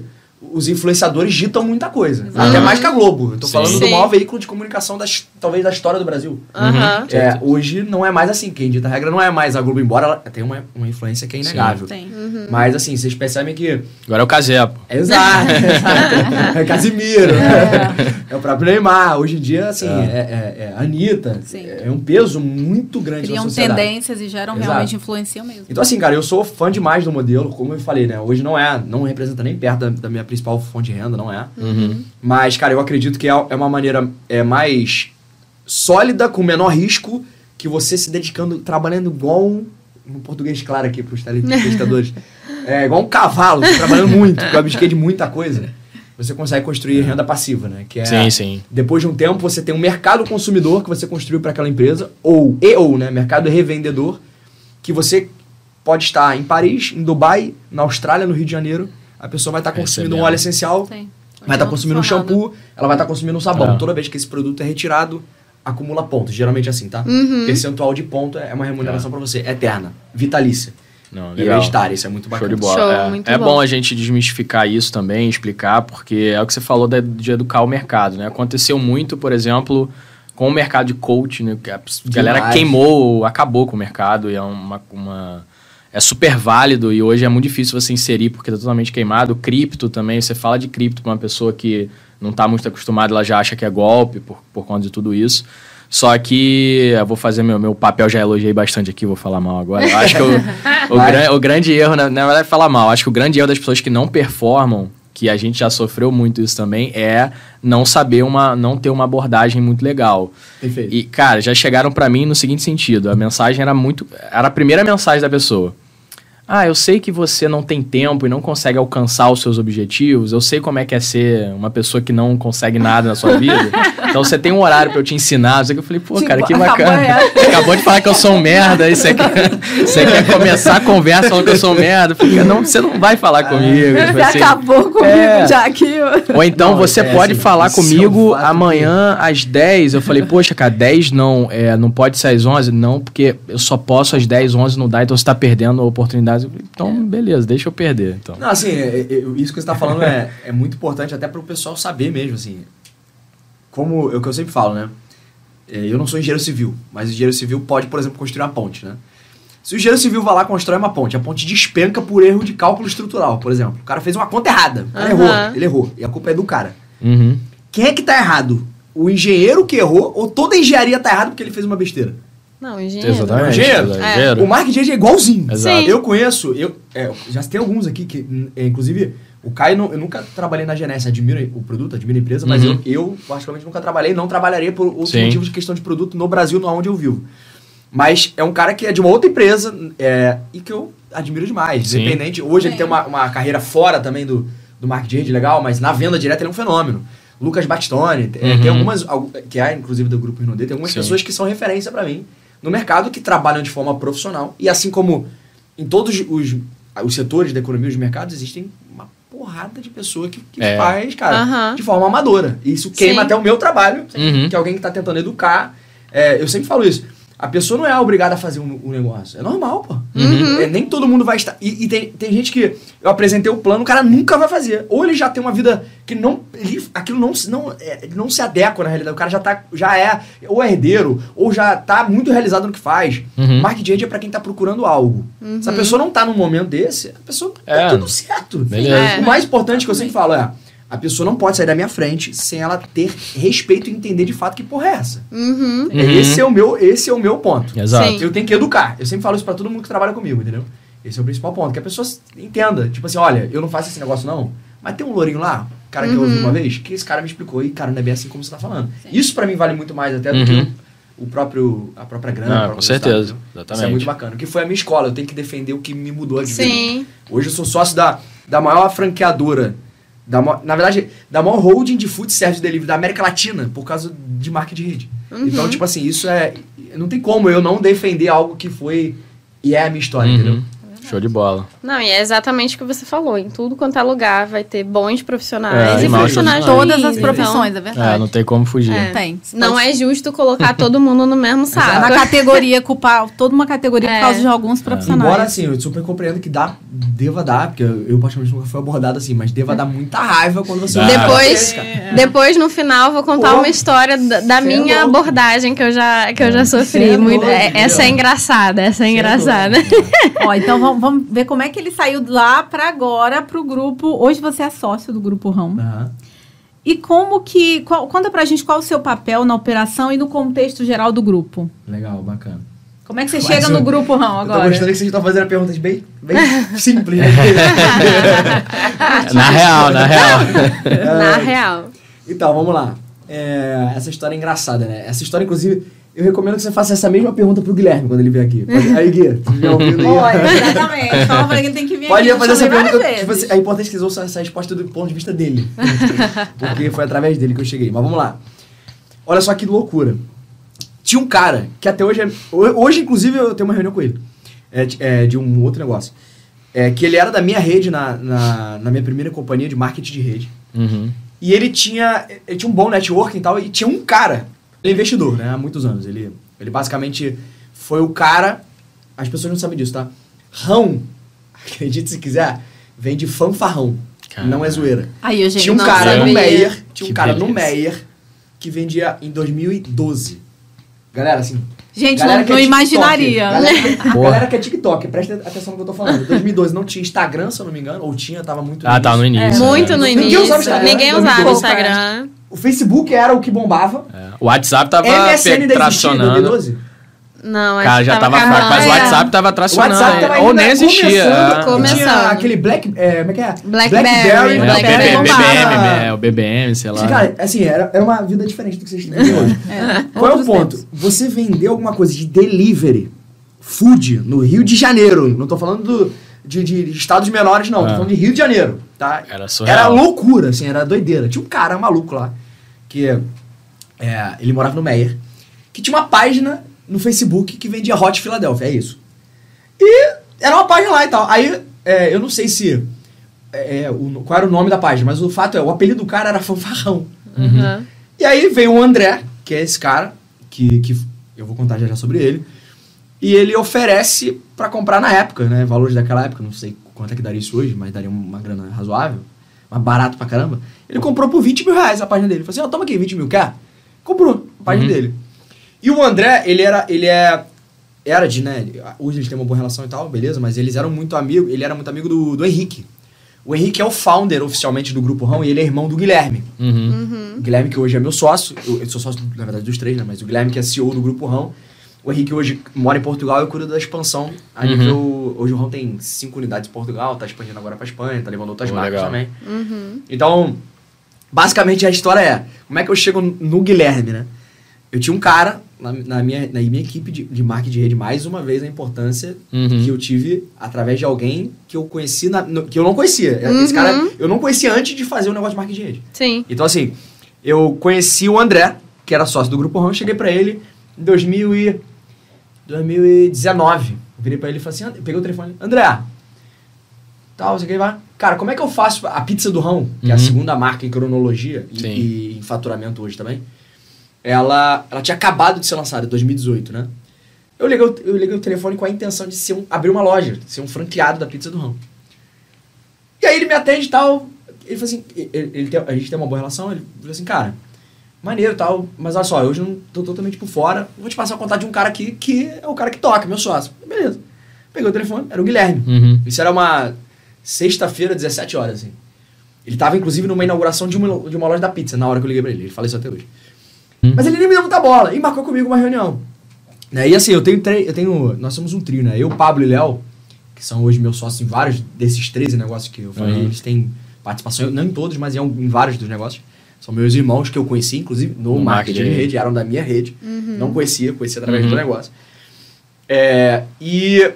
C: os influenciadores ditam muita coisa.
B: Exato.
C: Até mais que a Globo. Eu tô
A: Sim.
C: falando do maior veículo de comunicação, das, talvez, da história do Brasil.
D: Aham.
C: É, hoje não é mais assim. Quem dita a regra não é mais a Globo, embora ela tem uma, uma influência que é inegável.
B: Tem.
C: Mas assim, vocês percebem que.
A: Agora é o Casé, pô.
C: Exato, exato. É Casimiro. É. o próprio Neymar. Hoje em dia, assim, é, é, é Anitta.
B: Sim.
C: É um peso muito grande
B: Criam
C: na sociedade.
B: tendências e geram
C: Exato.
B: realmente influenciam mesmo.
C: Então, assim, cara, eu sou fã demais do modelo, como eu falei, né? Hoje não é, não representa nem perto da, da minha principal fonte de renda, não é.
A: Uhum.
C: Mas, cara, eu acredito que é, é uma maneira é, mais sólida, com menor risco, que você se dedicando, trabalhando igual um, no português claro aqui pros telespectadores, é igual um cavalo, trabalhando muito, porque eu abdiquei de muita coisa. Você consegue construir renda passiva, né? Que é,
A: Sim, sim.
C: depois de um tempo, você tem um mercado consumidor que você construiu para aquela empresa, ou, e ou, né? Mercado revendedor, que você pode estar em Paris, em Dubai, na Austrália, no Rio de Janeiro. A pessoa vai estar consumindo um
A: Recebendo.
C: óleo essencial,
B: Sim.
C: vai estar consumindo um shampoo, ela vai estar consumindo um sabão.
A: É.
C: Toda vez que esse produto é retirado, acumula pontos. Geralmente é assim, tá?
D: Uhum.
C: Percentual de ponto é uma remuneração para você, eterna, vitalícia.
A: Não,
C: E hereditária, isso é muito
A: Show
C: bacana.
A: de bola.
D: Show,
A: é
D: muito
A: é
D: bom.
A: bom a gente desmistificar isso também, explicar, porque é o que você falou de, de educar o mercado, né? Aconteceu muito, por exemplo, com o mercado de coach, né? A galera
C: Demais.
A: queimou, acabou com o mercado e é uma, uma- é super válido e hoje é muito difícil você inserir porque tá totalmente queimado. Cripto também, você fala de cripto para uma pessoa que não tá muito acostumada, ela já acha que é golpe por, por conta de tudo isso. Só que eu vou fazer meu, meu papel, já elogiei bastante aqui, vou falar mal agora. Eu acho que o, o, gran- o grande erro, na, na verdade, é falar mal. Acho que o grande erro das pessoas que não performam, que a gente já sofreu muito isso também, é não saber uma, não ter uma abordagem muito legal.
C: Perfeito.
A: E, cara, já chegaram pra mim no seguinte sentido: a mensagem era muito. Era a primeira mensagem da pessoa. Ah, eu sei que você não tem tempo e não consegue alcançar os seus objetivos. Eu sei como é que é ser uma pessoa que não consegue nada na sua vida. Então você tem um horário pra eu te ensinar. Eu falei, pô,
B: Tipo,
A: cara, que bacana. Acabou de falar que eu sou um merda. E você quer, você quer começar a conversa falando que eu sou um merda. Eu falei, não, você não vai falar comigo. Tipo
B: Você
A: assim.
B: acabou comigo
A: É.
B: já aqui.
A: Ou então
C: Não,
A: você
C: é
A: pode
C: assim,
A: falar comigo amanhã às 10. Eu falei, poxa, cara, 10 não, é, não pode ser às 11? Não, porque eu só posso às 10, 11 não dá, então você tá perdendo a oportunidade. Eu falei, então, beleza, deixa eu perder. Então.
C: Não, assim, é- é- isso que você está falando é, é muito importante até para o pessoal saber mesmo, assim. Como é o que eu sempre falo, né? É, Eu não sou engenheiro civil, mas o engenheiro civil pode, por exemplo, construir uma ponte, né? Se o engenheiro civil vai lá e constrói uma ponte, a ponte despenca por erro de cálculo estrutural, por exemplo. O cara fez uma conta errada. Cara
D: Aham.
C: errou, ele errou. E a culpa é do cara.
A: Uhum.
C: Quem é que tá errado? O engenheiro que errou ou toda a engenharia tá errada porque ele fez uma besteira?
D: Não, engenheiro.
A: Exatamente.
C: Engenheiro?
A: Engenheiro.
C: O marketing é igualzinho.
A: Exato.
D: Sim.
C: Eu conheço, eu, é, já tem alguns aqui que, é, inclusive, o Caio, não- eu nunca trabalhei na Genesse, admiro o produto, admiro a empresa, mas
A: Uhum.
C: eu, eu, particularmente, nunca trabalhei, não trabalharia por outros
A: Sim.
C: motivos de questão de produto no Brasil, no onde eu vivo. Mas é um cara que é de uma outra empresa é, e que eu admiro demais.
A: Sim.
C: Independente, hoje ele
B: Sim.
C: tem uma, uma carreira fora também do, do marketing de legal, mas na venda direta ele é um fenômeno. Lucas Battistoni, é,
A: Uhum.
C: tem algumas, al- que é inclusive do grupo Rinodê, tem algumas
A: Sim.
C: pessoas que são referência pra mim no mercado que trabalham de forma profissional. E assim como em todos os, os setores da economia, os mercados, existem uma porrada de pessoa que, que
A: É.
C: faz, cara, de forma amadora. E isso queima
D: Sim.
C: até o meu trabalho,
A: Uhum.
C: que é alguém que tá tentando educar. É, eu sempre falo isso. A pessoa não é obrigada a fazer um, um negócio. É normal, pô.
D: Uhum.
C: É, nem todo mundo vai estar. E, e tem, tem gente que eu apresentei o plano, o cara nunca vai fazer. Ou ele já tem uma vida que não. ele- aquilo não, se- não, é, não se adequa na realidade. O cara já, tá, já é ou é herdeiro, ou já tá muito realizado no que faz.
A: Uhum.
C: Marketing Age é pra quem tá procurando algo. Se a pessoa não tá num momento desse, a pessoa tá
A: É.
C: tudo certo.
A: Beleza.
D: É.
C: O mais importante que eu sempre falo é. A pessoa não pode sair da minha frente sem ela ter respeito e entender de fato que porra é essa.
D: Uhum.
A: Uhum.
C: Esse, é o meu, esse é o meu ponto.
A: Exato.
D: Sim.
C: Eu tenho que educar. Eu sempre falo isso pra todo mundo que trabalha comigo, entendeu? Esse é o principal ponto. Que a pessoa entenda. Tipo assim, olha, eu não faço esse negócio não, mas tem um lourinho lá, cara que eu
D: Uhum.
C: ouvi uma vez, que esse cara me explicou e, cara, não é bem assim como você tá falando. Isso pra mim vale muito mais até do
A: Uhum.
C: que o, o próprio, a própria grana.
A: Ah,
C: o próprio
A: com certeza.
C: resultado, entendeu? Isso é
A: Exatamente.
C: muito bacana. O que foi a minha escola, eu tenho que defender o que me mudou de vida.
D: Sim.
C: Hoje eu sou sócio da, da maior franqueadora, da, ma- na verdade, da maior holding de food service delivery da América Latina, por causa de marca de rede.
D: Uhum.
C: Então, tipo assim, isso é. Não tem como eu não defender algo que foi e é a minha história, entendeu?
A: Show de bola.
D: Não, e é exatamente o que você falou. Em tudo quanto é lugar vai ter bons
A: É,
D: profissionais
A: e
D: e profissionais
A: profissionais.
B: Todas as
D: ruins,
B: profissões, é verdade.
A: É, não tem como fugir.
D: É.
B: Não tem.
D: Não é justo colocar todo mundo no mesmo
B: Tá
D: saco.
B: na categoria, culpar toda uma categoria por
D: É.
B: causa de alguns profissionais.
C: Embora, assim, eu super compreendo que dá, deva dar, porque eu, eu particularmente nunca fui abordado assim, mas deva dar muita raiva quando você...
A: Dá.
D: Depois,
C: Cara.
D: depois no final, vou contar
C: Pô,
D: uma história da,
C: é
D: minha
C: louco.
D: abordagem que eu já, que eu já sofri.
C: é
D: Muito-
C: louco,
D: é- essa é engraçada, essa é
C: é
D: engraçada.
B: Ó, então vamos, vamos ver como é que ele saiu de lá pra agora pro grupo. Hoje você é sócio do grupo Rão.
C: Aham.
B: E como que. Qual, conta pra gente qual é o seu papel na operação e no contexto geral do grupo.
C: Legal, bacana.
B: Como é que você
C: Mas
B: chega
C: eu-
B: no grupo Rão
C: Eu tô
B: agora?
C: gostando que vocês estão fazendo perguntas bem, bem simples, né?
A: Na real, na real.
D: Na real.
C: Então, vamos lá. É, essa história é engraçada, né? Essa história, inclusive, eu recomendo que você faça essa mesma pergunta pro Guilherme quando ele vier aqui. Aí, Gui, tu ouvindo aí?
B: Olha, exatamente. Fala pra ele que ele tem que vir
C: Pode
B: aqui.
C: fazer
B: eu
C: essa pergunta. Tipo, assim, é importante que vocês ouçam essa resposta do ponto de vista dele. Porque foi através dele que eu cheguei. Mas vamos lá. Olha só que loucura. Tinha um cara que até hoje é. ho- Hoje, inclusive, eu tenho uma reunião com ele. É, de- é, de um outro negócio. É, que ele era da minha rede na, na, na minha primeira companhia de marketing de rede.
A: Uhum.
C: E ele tinha, ele tinha um bom networking e tal, e tinha um cara, ele é investidor, né, há muitos anos. Ele, ele basicamente foi o cara, as pessoas não sabem disso, tá? Rão, acredite se quiser, vem de fanfarrão,
A: Caralho.
C: não é zoeira.
B: Aí, eu, gente,
C: Tinha um cara no. Meyer, tinha um
A: Que
C: cara no
A: beleza.
C: Meyer que vendia em 2012. Galera, assim,
B: Gente,
C: galera
B: não,
C: que é
B: imaginaria.
C: Galera, que- a galera que é TikTok, presta atenção no que eu tô falando. 2012 não tinha Instagram, se eu não me engano, ou tinha, tava muito
A: Ah, tá no início.
D: Muito
A: né?
D: no
C: Ninguém
D: início.
C: usava Instagram,
D: Ninguém usava Instagram.
C: O Facebook era o que bombava.
A: É. O WhatsApp tava
C: MSN existia
A: tracionando.
C: 2012?
D: Não,
A: Cara, já tava fraco, mas o
D: é.
A: WhatsApp tava
C: O
A: tracionando.
C: WhatsApp tava
A: ou nem existia.
C: começando,
A: é.
D: Começando.
C: Tinha aquele Black... É, como é que é?
D: Blackberry,
A: É, o
D: Blackberry
A: BB,
D: bombava.
A: BBM, é, o BBM, sei lá.
C: Cara, assim, era, era uma vida diferente do que vocês têm hoje. Qual é o ponto?
B: tempos.
C: Você vender alguma coisa de delivery, food, no Rio de Janeiro. Não tô falando do, de, de estados menores, não. Tô
A: É.
C: falando de Rio de Janeiro, tá?
A: Era surreal.
C: Era loucura, assim, era doideira. Tinha um cara maluco lá, que é, ele morava no Meyer, que tinha uma página no Facebook que vendia Hot Philadelphia, é isso. E era uma página lá e tal. Aí, é, eu não sei se... é, o- qual era o nome da página, mas o fato é, o apelido do cara era Fanfarrão.
D: Uhum.
C: E aí veio o André, que é esse cara, que, que eu vou contar já já sobre ele. E ele oferece pra comprar na época, né? Valores daquela época, não sei quanto é que daria isso hoje, mas daria uma grana razoável. Mas barato pra caramba. Ele comprou por 20 mil reais a página dele. Falei assim, ó, toma aqui, 20 mil, quer? Comprou a página
A: Uhum.
C: dele. E o André, ele era, ele é... Era de, né? Hoje eles têm uma boa relação e tal, beleza, mas eles eram muito amigos. Ele era muito amigo do, do Henrique. O Henrique é o founder oficialmente do Grupo Rão e ele é irmão do Guilherme.
A: Uhum.
C: O Guilherme, que hoje é meu sócio, eu, eu sou sócio, na verdade, dos três, né? Mas o Guilherme, que é CEO do Grupo Rão. O Henrique hoje mora em Portugal e cuida da expansão. A
A: Uhum.
C: nível. Hoje o Rão tem cinco unidades em Portugal, tá expandindo agora pra Espanha, tá levando outras
A: Pô,
C: marcas
A: legal.
C: também.
D: Uhum.
C: Então, basicamente a história é: como é que eu chego no Guilherme, né? Eu tinha um cara na, na minha, na minha equipe de, de marketing de rede, mais uma vez a importância
A: Uhum.
C: que eu tive através de alguém que eu conheci, na- no- que eu não conhecia. Esse
D: Uhum.
C: cara eu não conhecia antes de fazer o negócio de marketing de rede.
D: Sim.
C: Então, assim, eu conheci o André, que era sócio do Grupo Rão, cheguei pra ele em 2000 e... 2019. Virei pra ele e falei assim, "And- peguei o telefone, André, tal, você quer vai? cara, como é que eu faço a pizza do Rão, que é a
A: Uhum.
C: segunda marca em cronologia e, e em faturamento hoje também, ela, ela tinha acabado de ser lançada em 2018, né? Eu liguei, o- eu liguei o telefone com a intenção de ser um, abrir uma loja, de ser um franqueado da pizza do Rão. E aí ele me atende e tal. Ele falou assim: ele, ele tem- a gente tem uma boa relação. Ele falou assim, cara, maneiro e tal, mas olha só, hoje eu não tô totalmente por fora. Vou te passar o contato de um cara aqui que é o cara que toca, meu sócio. Beleza. Peguei o telefone, era o Guilherme.
A: Uhum.
C: Isso era uma sexta-feira, 17 horas, assim. Ele tava, inclusive, numa inauguração de uma, de uma loja da pizza, na hora que eu liguei pra ele. Ele fala isso até hoje.
A: Hum.
C: Mas ele nem me deu muita bola e marcou comigo uma reunião. Né? E assim, eu tenho, eu tenho. Nós somos um trio, né? Eu, Pablo e Léo, que são hoje meus sócios em vários desses 13 negócios que eu falei,
A: Uhum.
C: eles têm participação, não em todos, mas em, em vários dos negócios. São meus irmãos que eu conheci, inclusive, no,
A: No
C: marketing de
A: marketing.
C: rede, eram da minha rede. Não conhecia, conhecia através
A: Uhum.
C: do negócio. É, e,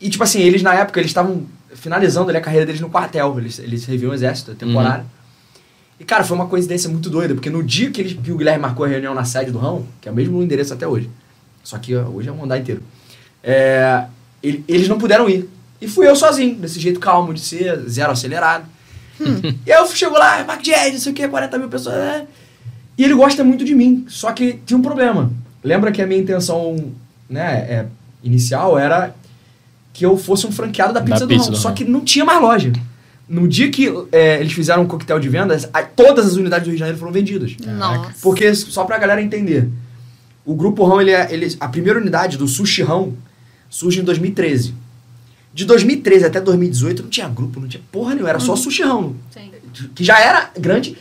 C: e, tipo assim, eles na época, eles estavam finalizando ali, a carreira deles no quartel. Eles, eles serviam o exército temporário. E, cara, foi uma coincidência muito doida, porque no dia que, eles, que o Guilherme marcou a reunião na sede do Rão, que é o mesmo endereço até hoje, só que hoje é um andar inteiro, é, ele- eles não puderam ir. E fui eu sozinho, desse jeito calmo de ser, zero acelerado. E aí eu chego lá, Mark Jazz, não sei o que, 40 mil pessoas. é. E ele gosta muito de mim, só que tinha um problema. Lembra que a minha intenção né, é, inicial era que eu fosse um franqueado da
A: Da
C: Pizza, do
A: Pizza
C: Rão,
A: do
C: só
A: Rão.
C: que não tinha mais loja. No dia que é, eles fizeram um coquetel de vendas, a- todas as unidades do Rio de Janeiro foram vendidas.
D: Nossa.
C: Porque, só pra galera entender, o Grupo Rão, ele é, ele, a primeira unidade do Sushi Rão surge em 2013. De 2013 até 2018 não tinha grupo, não tinha porra nenhuma, era só Sushi.
B: Sim.
C: Que já era grande.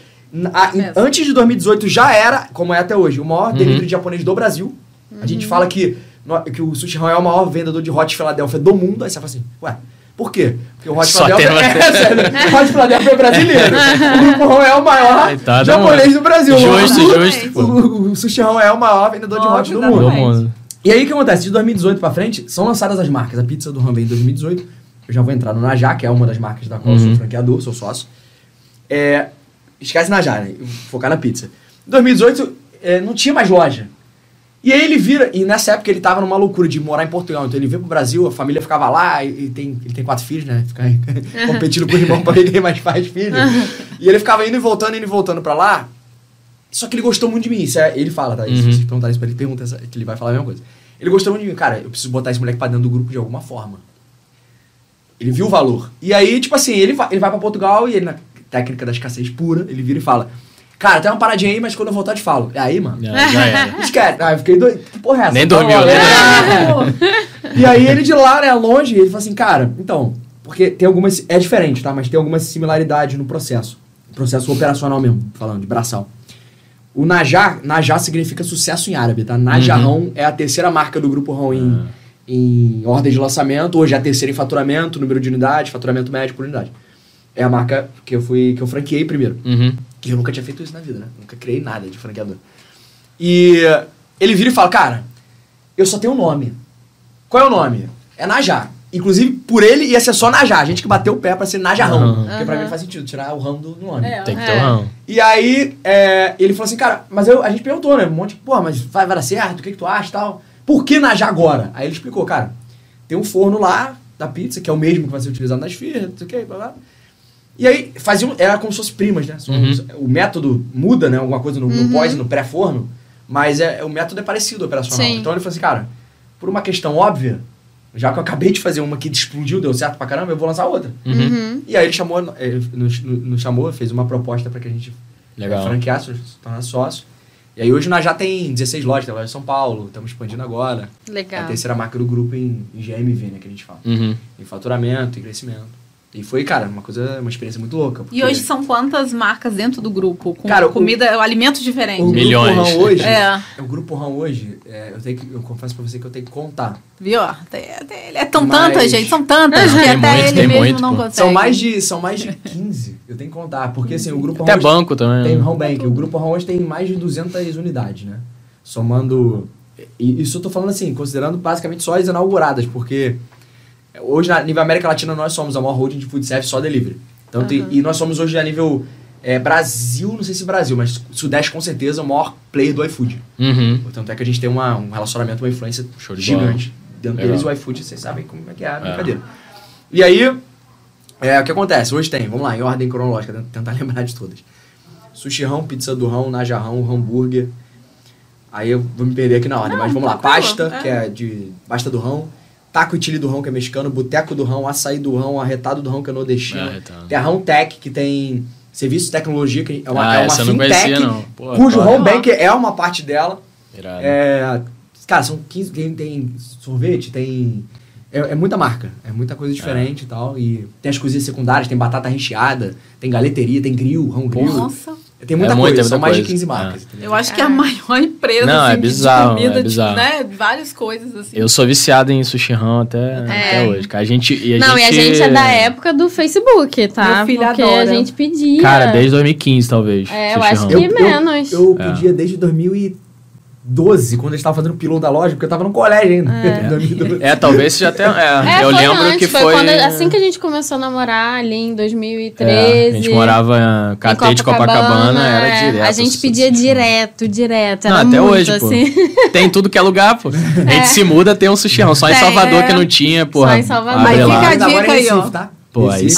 C: A- antes de 2018 já era, como é até hoje, o maior
A: Uhum.
C: delivery de japonês do Brasil. A gente fala que, no- que o Sushi Rão é o maior vendedor de Hot Philadelphia do mundo. Aí você fala assim, ué, por quê? Porque o Hot
A: Só
C: Philadelphia
A: tem
C: é, sério, o Hot Philadelphia é brasileiro. o Grupo Rão é o maior
A: Coitado,
C: japonês
A: mano.
C: do Brasil.
A: Justo,
C: o,
A: justo, pô.
C: o, o Sushi Rão é o maior vendedor de hot do
B: Óbvio,
C: mundo. E aí o que acontece? De 2018 pra frente, são lançadas as marcas. A pizza do Ram em 2018. Eu já vou entrar no Najá, que é uma das marcas da qual eu sou
A: Uhum.
C: franqueador, sou sócio. É, esquece Najá, né? Focar na pizza. Em 2018, é, não tinha mais loja. E aí ele vira, e nessa época ele tava numa loucura de morar em Portugal. Então ele veio pro Brasil, a família ficava lá, e, tem, ele tem quatro filhos, né? Fica competindo com o irmão pra ver quem mais faz filho. e ele ficava indo e voltando, indo e voltando pra lá. Só que ele gostou muito de mim. Isso é, ele fala, tá?
A: Uhum.
C: Se vocês perguntarem isso pra ele, pergunta essa- que ele vai falar a mesma coisa. Ele gostou muito de mim. Cara, eu preciso botar esse moleque pra dentro do grupo de alguma forma. Ele viu o valor. E aí, tipo assim, ele vai, ele vai pra Portugal e ele, na técnica da escassez pura, ele vira e fala: Cara, tem uma paradinha aí, mas quando eu voltar eu te falo. E aí, mano.
A: Já, já era.
C: Esquece. Ah, eu fiquei doido. Que porra é essa?
A: Nem dormiu, né?
C: é. E aí ele de lá, né, longe, ele fala assim, cara, então, porque tem algumas. É diferente, tá? Mas tem algumas similaridades no processo. Processo operacional mesmo, falando, de braçal. O Najá, Najá significa sucesso em árabe, tá? Najarrão é a terceira marca do grupo Rão em, em ordem de lançamento, hoje é a terceira em faturamento, número de unidades, faturamento médio por unidade. É a marca que eu fui que eu franqueei primeiro.
A: Uhum.
C: Que eu nunca tinha feito isso na vida, né? Nunca criei nada de franqueador. E ele vira e fala, cara, eu só tenho um nome. Qual é o nome? É Najá. Inclusive, por ele ia ser só Najá. A gente que bateu o pé pra ser Najarrão.
A: Aham.
C: Porque pra mim não faz sentido tirar o ramo do do nome.
B: É.
A: Tem que ter
D: É.
A: um ramo.
C: E aí, é, ele falou assim, cara, mas eu, a gente perguntou, né? Um monte, pô, mas vai, vai dar certo? O que, que tu acha e tal? Por que Najá agora? Aí ele explicou, cara, tem um forno lá da pizza, que é o mesmo que vai ser utilizado nas firmas, não sei o que, blá blá. E aí, faziam, era como se fossem primas, né?
A: Uhum.
C: O método muda, né? Alguma coisa no, no
D: Uhum.
C: pós, no pré-forno, mas é, o método é parecido operacional.
D: Sim.
C: Então ele falou assim, cara, por uma questão óbvia, já que eu acabei de fazer uma que explodiu, deu certo pra caramba, eu vou lançar outra.
A: Uhum.
D: Uhum.
C: E aí ele chamou, ele nos, nos chamou, fez uma proposta para que a gente
A: Legal.
C: é, franqueasse, se tornar sócio. E aí hoje nós já tem 16 lojas, tem loja em São Paulo, estamos expandindo agora. É a
D: Legal.
C: terceira marca do grupo em, em GMV, né, que a gente fala.
A: Uhum.
C: Em faturamento, em crescimento. E foi, cara, uma coisa, uma experiência muito louca.
B: E
C: porque
B: hoje são quantas marcas dentro do grupo? Com
C: Cara, o-
B: comida, alimentos
C: o
B: diferentes.
C: grupo
A: Milhões.
C: Rão hoje,
B: É.
C: o grupo Rão hoje, é, eu, tenho que, eu confesso pra você que eu tenho que contar.
B: Viu? É tão
C: Mas-
B: tantas, gente. São tantas que até
A: muito,
B: ele mesmo
A: muito,
B: não
A: pô.
B: consegue.
C: São mais, de, são mais de 15, eu tenho que contar. Porque assim, o grupo
A: Até
C: Rão hoje-
A: banco também.
C: Tem
A: né?
C: Home Bank. O grupo Home hoje tem mais de 200 unidades, né? Somando. E isso eu tô falando assim, considerando basicamente só as inauguradas, porque hoje, a nível América Latina, nós somos a maior holding de food service só delivery. Então, tem- e nós somos hoje a nível é, Brasil, não sei se Brasil, mas Sudeste com certeza o maior player do iFood.
A: Uhum.
C: Tanto é que a gente tem uma, um relacionamento, uma influência
A: de
C: gigante. Dentro
A: Legal.
C: deles, o iFood, vocês sabem como é que é a
A: É.
C: brincadeira. E aí, É, o que acontece? Hoje tem, vamos lá, em ordem cronológica, tenta- tentar lembrar de todas. Sushi rão, pizza do rão, najarrão, hambúrguer. Aí eu vou me perder aqui na ordem, mas vamos lá.
B: tranquilo,
C: Pasta,
B: é.
C: que é de pasta do rão. Taco e chili do rão, que é mexicano. Boteco do rão, açaí do rão, arretado do rão, que é nordestino.
A: É, arretado.
C: tem a Rão Tech, que tem serviço de tecnologia, que é uma,
A: Ah,
C: é uma
A: essa eu não
C: fintech,
A: conhecia, não. Pô,
C: cujo
A: top.
C: home bank é uma parte dela.
A: Irado.
C: É, cara, são 15. Tem, tem sorvete, tem. É, é muita marca, é muita coisa diferente e tal. E tem as cozinhas secundárias, tem batata recheada, tem galeteria, tem grill, rão grill.
B: Nossa,
C: Tem muita
A: É
C: coisa,
A: muita,
C: são
A: muita
C: mais de
A: coisa.
C: 15
A: É.
C: marcas. entendeu?
B: eu acho que é a maior empresa
A: Não,
B: assim,
A: é
B: de-
A: bizarro,
B: de comida,
A: é bizarro.
B: De, né? Várias coisas assim.
A: Eu sou viciado em sushi rão até, até hoje. A gente, e a
D: Não,
A: gente,
D: e a gente é da época do Facebook, tá?
B: Meu filho
D: Porque
B: adora.
D: a gente pedia.
A: Cara, desde 2015, talvez.
D: É, eu acho que-
C: Eu, eu,
D: menos.
C: eu
A: É.
C: pedia desde 2012, quando eles estavam fazendo o pilão da loja, porque eu tava no colégio ainda. 2012.
A: É, talvez você já tenha. É,
D: É,
A: eu lembro
D: antes,
A: que
D: foi,
A: foi.
D: quando, assim que a gente começou a namorar, ali em 2013.
A: É, a gente morava em Catete de Copacabana, era
D: é.
A: direto.
D: A gente pedia
A: sushi
D: direto, direto.
A: Não, até
D: muito,
A: hoje, pô.
D: assim.
A: Tem tudo que é lugar, pô. A gente se muda, tem um sushi. Só em Salvador
B: é.
A: que não tinha, porra.
D: em Salvador.
B: Mas fica a dica aí, ó.
C: Tá?
A: Pô, aí sim.
C: em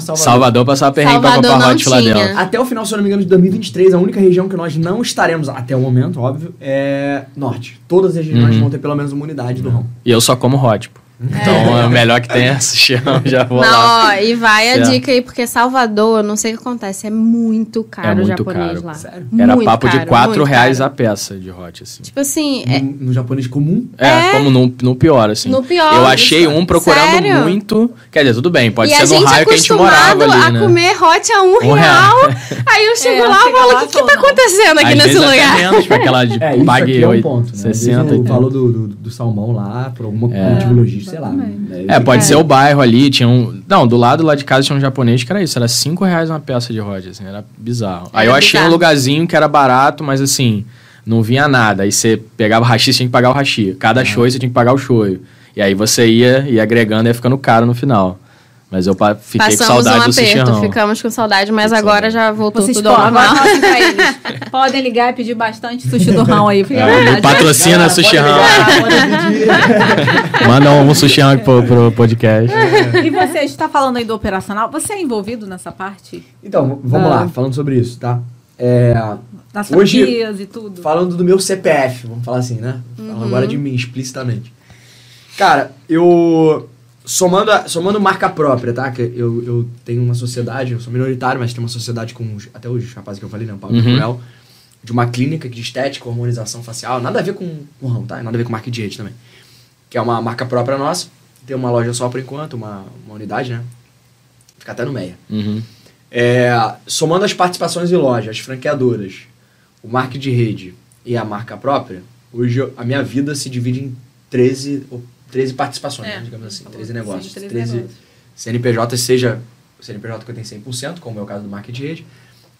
C: Salvador.
A: Salvador passava perrengue pra
D: Salvador
A: hot lá
D: tinha.
A: dentro.
C: Até o final, se eu não me engano, de 2023, a única região que nós não estaremos, até o momento, óbvio, é norte. Todas as regiões
A: Uhum.
C: vão ter pelo menos uma unidade do ramo.
A: E eu só como hot, pô. Então é o melhor que tem é sushi rão, já vou lá.
D: Não, ó, e vai a
A: Certo.
D: dica aí, porque Salvador, eu não sei o que acontece, é muito caro
A: É
D: o
A: muito
D: japonês
A: caro.
D: lá.
C: Sério?
A: Era
D: Muito
A: papo de
D: caro,
A: 4
D: muito
A: reais
D: caro.
A: a peça de hot, assim.
D: Tipo assim, é,
C: No, no japonês comum,
A: É,
D: É.
A: como no, no pior, assim.
D: No pior,
A: Eu achei
D: isso.
A: um procurando
D: Sério?
A: muito. Quer dizer, tudo bem, pode
D: e
A: ser no raio que a gente morava
D: acostumado
A: ali,
D: a
A: né?
D: comer hot a um,
A: Um
D: real.
A: real.
D: Aí eu chego
B: É,
D: lá e falo,
B: lá
D: o que, que tá acontecendo aqui
A: Às
D: nesse
A: vezes
D: lugar?
A: Menos, aquela de
C: É,
A: pague
C: aqui é um
A: oito-
C: ponto, né?
A: 60.
C: Desde o
A: 80.
C: valor do, salmão lá, por alguma
A: É.
C: motivo logístico, sei lá. Né?
A: É, pode ser o bairro ali, tinha um... Não, do lado lá de casa tinha um japonês que era isso, era 5 reais uma peça de hot, assim, era bizarro. Aí
D: Era
A: eu achei um
D: bizarro.
A: lugarzinho que era barato, mas assim, não vinha nada. Aí você pegava o hashi, você tinha que pagar o hashi. Cada show você tinha que pagar o show. E aí você ia, ia agregando e ia ficando caro no final. Mas eu fiquei com
D: Passamos
A: saudade
D: um
A: do
D: aperto,
A: rão.
D: ficamos com saudade, mas
A: com
D: agora
A: saudade.
D: já voltou
B: Vocês
D: tudo ao normal.
B: Podem ligar e pedir bastante sushi do rão aí.
A: É,
B: vontade.
A: patrocina
C: Galera,
A: sushi rão. Manda um sushi rão aqui pro, pro podcast.
B: E você está falando aí do operacional? Você é envolvido nessa parte?
C: Então, vamos
B: Ah.
C: lá, falando sobre isso, tá? É,
B: Das
C: Hoje-
B: e tudo?
C: falando do meu CPF, vamos falar assim, né?
B: Uhum.
C: Falando agora de mim, explicitamente. Cara, eu. Somando, a- somando marca própria, tá? Que eu, eu tenho uma sociedade, eu sou minoritário, mas tenho uma sociedade com os- até os rapazes que eu falei, né? O Paulo
A: Uhum.
C: o Cruel, de uma clínica de estética, hormonização facial. Nada a ver com o ramo, tá? Nada a ver com marca de rede também. Que é uma marca própria nossa. Tem uma loja só por enquanto, uma, uma unidade, né? Fica até no meia.
A: Uhum.
C: É, somando as participações em loja, as franqueadoras, o marketing de rede e a marca própria, hoje eu- a minha vida se divide em 13, ou 13 participações,
B: É,
C: né, digamos assim,
B: falou,
C: 13
B: sim,
C: negócios.
B: 13
C: 13
B: negócios.
C: CNPJ, seja o CNPJ que eu tenho 100%, como é o caso do marketing de rede,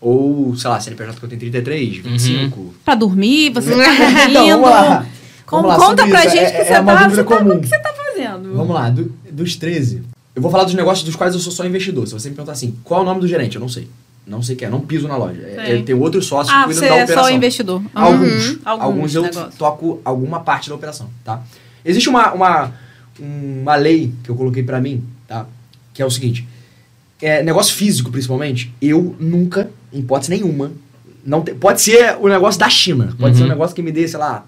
C: ou, sei lá, CNPJ que eu tenho 33, 25.
B: Pra dormir, você tá dormindo?
C: Então, vamos lá.
B: Como-
C: Vamos lá,
B: conta pra
C: isso.
B: gente
C: É-
B: que
C: é
B: você,
C: uma
B: tá, você tá- o que você tá fazendo.
C: Vamos lá, do- dos 13. Eu vou falar dos negócios dos quais eu sou só investidor. Se você me perguntar assim, qual é o nome do gerente? Eu não sei. Não sei quem é, não piso na loja. É,
B: Sim.
C: é, tem outros sócios
B: Ah,
C: que cuidam
B: você
C: da
B: é
C: operação.
B: só investidor.
C: Alguns.
B: Uhum.
C: Alguns,
B: Alguns
C: eu
B: negócios.
C: toco alguma parte da operação, tá? Existe uma, uma, uma lei que eu coloquei pra mim, tá? Que é o seguinte. É, negócio físico, principalmente, eu nunca, em hipótese nenhuma, não te- pode ser o negócio da China. Pode
A: Uhum.
C: ser um negócio que me dê, sei lá,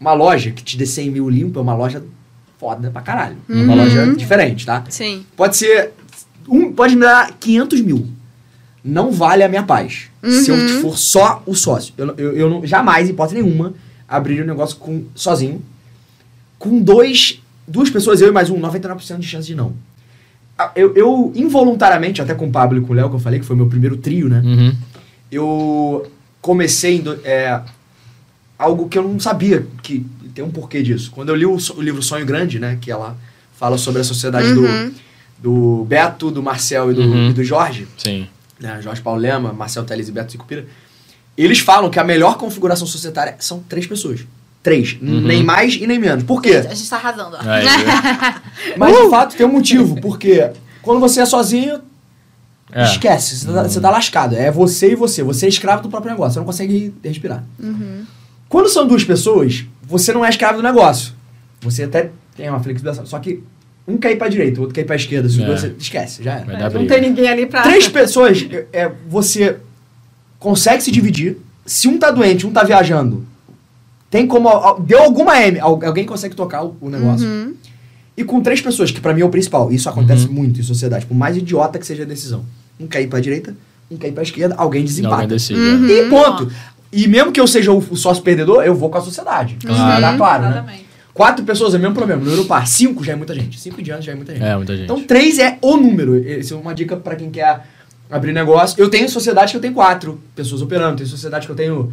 C: uma loja que te dê 100 mil limpo, é uma loja foda pra caralho. É uma
D: Uhum.
C: loja diferente, tá?
D: Sim.
C: Pode ser. Um, pode me dar 500 mil. Não vale a minha paz. Se eu
D: Uhum.
C: for só o sócio. Eu, eu, eu não, jamais, em hipótese nenhuma, abriria um negócio com, sozinho. Com dois. Duas pessoas, eu e mais um, 99% de chance de não. Eu, eu, involuntariamente, até com o Pablo e com o Léo, que eu falei, que foi meu primeiro trio, né?
A: Uhum.
C: eu comecei do- é, algo que eu não sabia que tem um porquê disso. Quando eu li o, o livro Sonho Grande, né, que ela fala sobre a sociedade
D: Uhum.
C: do, do Beto, do Marcel e do,
A: Uhum.
C: e do Jorge,
A: Sim.
C: né, Jorge Paulo Lema, Marcel Teles e Beto Sicupira, eles falam que a melhor configuração societária são três pessoas. Três.
A: Uhum.
C: Nem mais e nem menos. Por quê?
B: A gente tá arrasando. ó.
A: Aí,
C: Mas de fato tem um motivo. Porque quando você é sozinho,
A: é.
C: Esquece, você tá, você tá lascado. É você e você. Você é escravo do próprio negócio. Você não consegue respirar. Quando são duas pessoas, você não é escravo do negócio. Você até tem uma flexibilização. Só que um quer ir pra direita, o outro quer ir pra esquerda. Se os
A: É.
C: dois, você esquece, já era.
B: Não
A: briga.
B: tem ninguém ali pra.
C: Três pessoas, é, é, você consegue se dividir. Se um tá doente, um tá viajando, tem como. Deu alguma M, al- alguém consegue tocar o, o negócio.
B: Uhum.
C: E com três pessoas, que pra mim é o principal. Isso acontece muito em sociedade, por mais idiota que seja a decisão. Um quer ir pra direita, um quer ir pra esquerda, alguém
A: Alguém
C: desempata.
A: decide.
B: Uhum.
C: E ponto. E mesmo que eu seja o, sócio perdedor, eu vou com a sociedade.
A: Claro.
C: Tá claro, né?
B: Exatamente.
C: Quatro pessoas é o mesmo problema. No Europar, cinco já é muita gente. Cinco de anos já é muita gente.
A: É, muita gente.
C: Então, três é o número. Essa é uma dica pra quem quer abrir negócio. Eu tenho sociedade que eu tenho quatro pessoas operando. Tem sociedade que eu tenho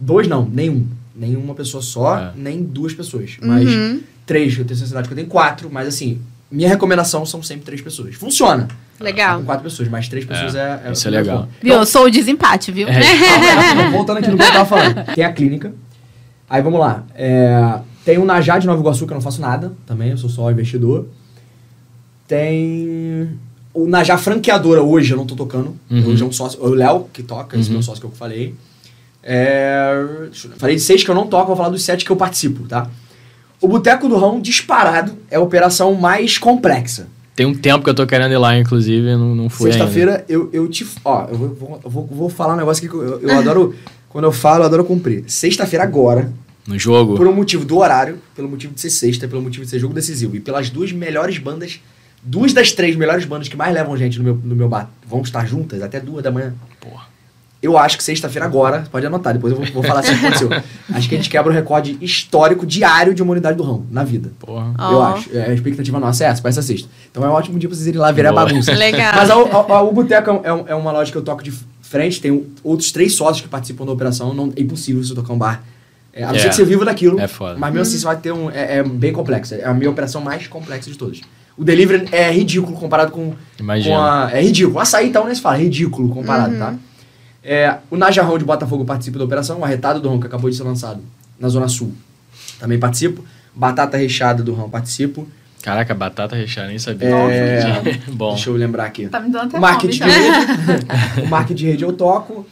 C: dois, não, nenhum. Nenhuma pessoa só,
A: É.
C: nem duas pessoas. Mas
B: Uhum.
C: três. Eu tenho sociedade que eu tenho quatro, mas assim, minha recomendação são sempre três pessoas. Funciona.
D: Legal.
C: Com quatro pessoas, mas três pessoas é. é
A: isso
C: o
A: é
C: mais
A: legal.
B: Viu? Eu sou o desempate, viu?
A: É.
C: Então, voltando aqui no que eu tava falando. Tem a clínica. Aí vamos lá. É, tem o Najá de Nova Iguaçu, que eu não faço nada também, eu sou só investidor. Tem o Najá franqueadora hoje, eu não tô tocando.
A: Uhum.
C: Hoje é um sócio. O Léo que toca, esse
A: Uhum.
C: meu sócio que eu falei. É, eu- falei de seis que eu não toco, vou falar dos sete que eu participo, tá? O Boteco do Rão, disparado, é a operação mais complexa.
A: Tem um tempo que eu tô querendo ir lá, inclusive, não, não fui.
C: Sexta-feira eu, eu te. Ó, eu vou, vou, eu vou, vou falar um negócio aqui que eu, eu adoro. Quando eu falo, eu adoro cumprir. Sexta-feira agora,
A: No jogo.
C: por um motivo do horário, pelo motivo de ser sexta, pelo motivo de ser jogo decisivo e pelas duas melhores bandas, duas das três melhores bandas que mais levam gente no meu, no meu bar vão estar juntas até duas da manhã. Eu acho que sexta-feira agora, pode anotar, depois eu vou, vou falar se aconteceu. acho que a gente quebra o recorde histórico diário de uma unidade do ramo na vida.
A: Porra.
C: Eu acho. É, a expectativa nossa é essa, pra essa sexta. Então é um ótimo dia pra vocês irem lá virar
A: Boa.
C: bagunça.
D: Legal.
C: Mas a, a- a- o Boteco é, um- é uma loja que eu toco de frente, tem outros três sócios que participam da operação, não, é impossível você tocar um bar. É, a não
A: É.
C: ser que você viva daquilo.
A: É foda.
C: Mas mesmo assim você vai ter um. É, é bem complexo. É a minha operação mais complexa de todas. O delivery é ridículo comparado com,
A: Imagina.
C: com a. É ridículo. O açaí então nem se fala, é ridículo comparado, tá? É, o Najarrão de Botafogo participa da operação, o Arretado do Rão, que acabou de ser lançado na Zona Sul. Também participo. Batata recheada do Rão participo.
A: Caraca, batata recheada, nem sabia.
C: É,
A: Bom.
C: Deixa eu lembrar aqui.
B: Tá me dando até
C: O marketing de
B: fome, já.
C: rede. o marketing de rede eu toco.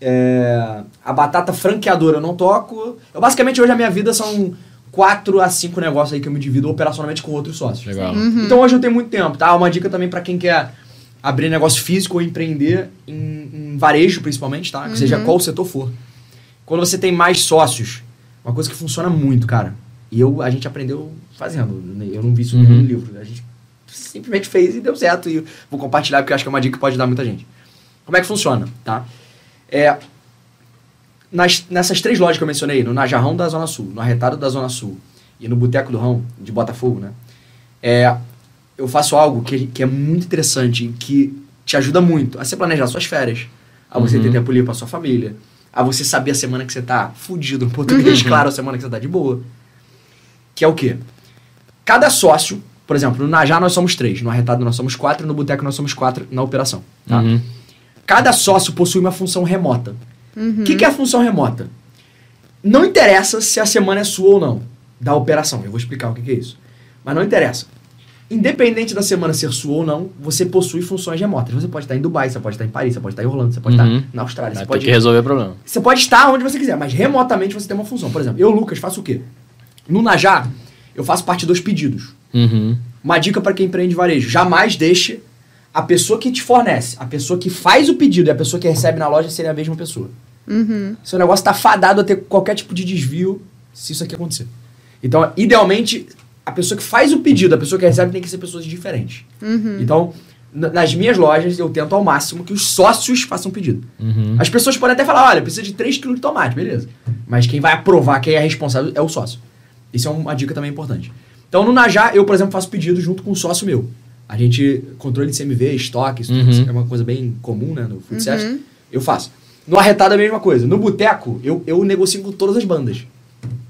C: É, a batata franqueadora eu não toco. Eu, basicamente, hoje a minha vida são quatro a cinco negócios aí que eu me divido operacionalmente com outros sócios.
A: Legal.
C: Então hoje eu tenho muito tempo, tá? Uma dica também pra quem quer abrir negócio físico ou empreender em, em varejo, principalmente, tá? Que seja qual o setor for. Quando você tem mais sócios, uma coisa que funciona muito, cara. E eu, a gente aprendeu fazendo. Eu não vi isso
A: Uhum.
C: no livro. A gente simplesmente fez e deu certo. E vou compartilhar porque eu acho que é uma dica que pode dar muita gente. Como é que funciona, tá? É, nas, nessas três lojas que eu mencionei, no Najarrão da Zona Sul, no Arretado da Zona Sul e no Boteco do Rão, de Botafogo, né? É, eu faço algo que, que é muito interessante, que te ajuda muito a você planejar suas férias, a você
A: Uhum.
C: ter tempo livre pra sua família, a você saber a semana que você tá fudido, em português, claro, a semana que você tá de boa. Que é o quê? Cada sócio, por exemplo, no Najá nós somos três, no Arretado nós somos quatro, no Boteco nós somos quatro na operação. Tá?
A: Uhum.
C: Cada sócio possui uma função remota. O que, que é a função remota? Não interessa se a semana é sua ou não, da operação. Eu vou explicar o que, que é isso. Mas não interessa. Independente da semana ser sua ou não, você possui funções remotas. Você pode estar em Dubai, você pode estar em Paris, você pode estar em Orlando, você pode
A: Uhum.
C: estar na Austrália,
A: Vai
C: você pode,
A: que resolver o problema.
C: você pode estar onde você quiser, mas remotamente você tem uma função. Por exemplo, eu, Lucas, faço o quê? No Najá, eu faço parte dos pedidos.
A: Uhum.
C: Uma dica para quem empreende varejo: jamais deixe a pessoa que te fornece, a pessoa que faz o pedido e a pessoa que recebe na loja serem a mesma pessoa.
B: Uhum.
C: Seu negócio está fadado a ter qualquer tipo de desvio se isso aqui acontecer. Então, idealmente, a pessoa que faz o pedido, a pessoa que recebe, tem que ser pessoas diferentes.
B: Uhum.
C: Então, nas minhas lojas, eu tento ao máximo que os sócios façam pedido.
A: Uhum.
C: As pessoas podem até falar, olha, precisa de 3 kg de tomate, beleza. Mas quem vai aprovar, quem é responsável, é o sócio. Isso é uma dica também importante. Então, no Najá, eu, por exemplo, faço pedido junto com um sócio meu. A gente, controle de CMV, estoque, isso
A: Uhum.
C: é uma coisa bem comum, né, no food service. Eu faço. No Arretado é a mesma coisa. No Boteco, eu, eu negocio com todas as bandas.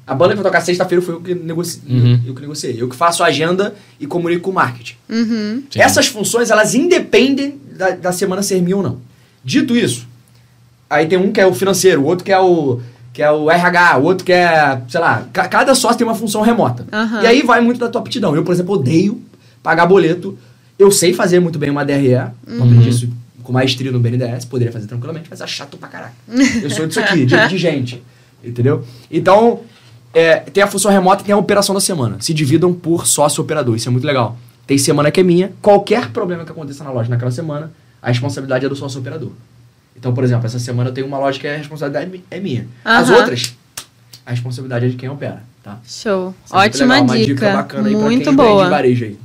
C: A banda que vai tocar sexta-feira foi eu que, negoci...
A: Uhum.
C: eu que negociei. Eu que faço a agenda e comunico com o marketing.
B: Uhum.
C: Essas funções, elas independem da, da semana ser minha ou não. Dito isso, aí tem um que é o financeiro, o outro que é o, que é o RH, o outro que é, sei lá, ca- cada sócio tem uma função remota.
B: Aham.
C: E aí vai muito da tua aptidão. Eu, por exemplo, odeio pagar boleto. Eu sei fazer muito bem uma DRE, aprendi isso com maestria no BNDES, poderia fazer tranquilamente, mas é chato pra caraca. Eu sou disso aqui, de, de gente. Entendeu? Então, é, tem a função remota e tem a operação da semana. Se dividam por sócio operador, isso é muito legal. Tem semana que é minha. Qualquer problema que aconteça na loja naquela semana, a responsabilidade é do sócio operador. Então, por exemplo, essa semana eu tenho uma loja que a responsabilidade é minha. As
D: Aham.
C: outras, a responsabilidade é de quem opera, tá?
D: Show.
C: Isso é muito
D: Ótima
C: uma
D: dica.
C: bacana aí pra
D: Muito
C: quem
D: boa.
C: vende varejo aí.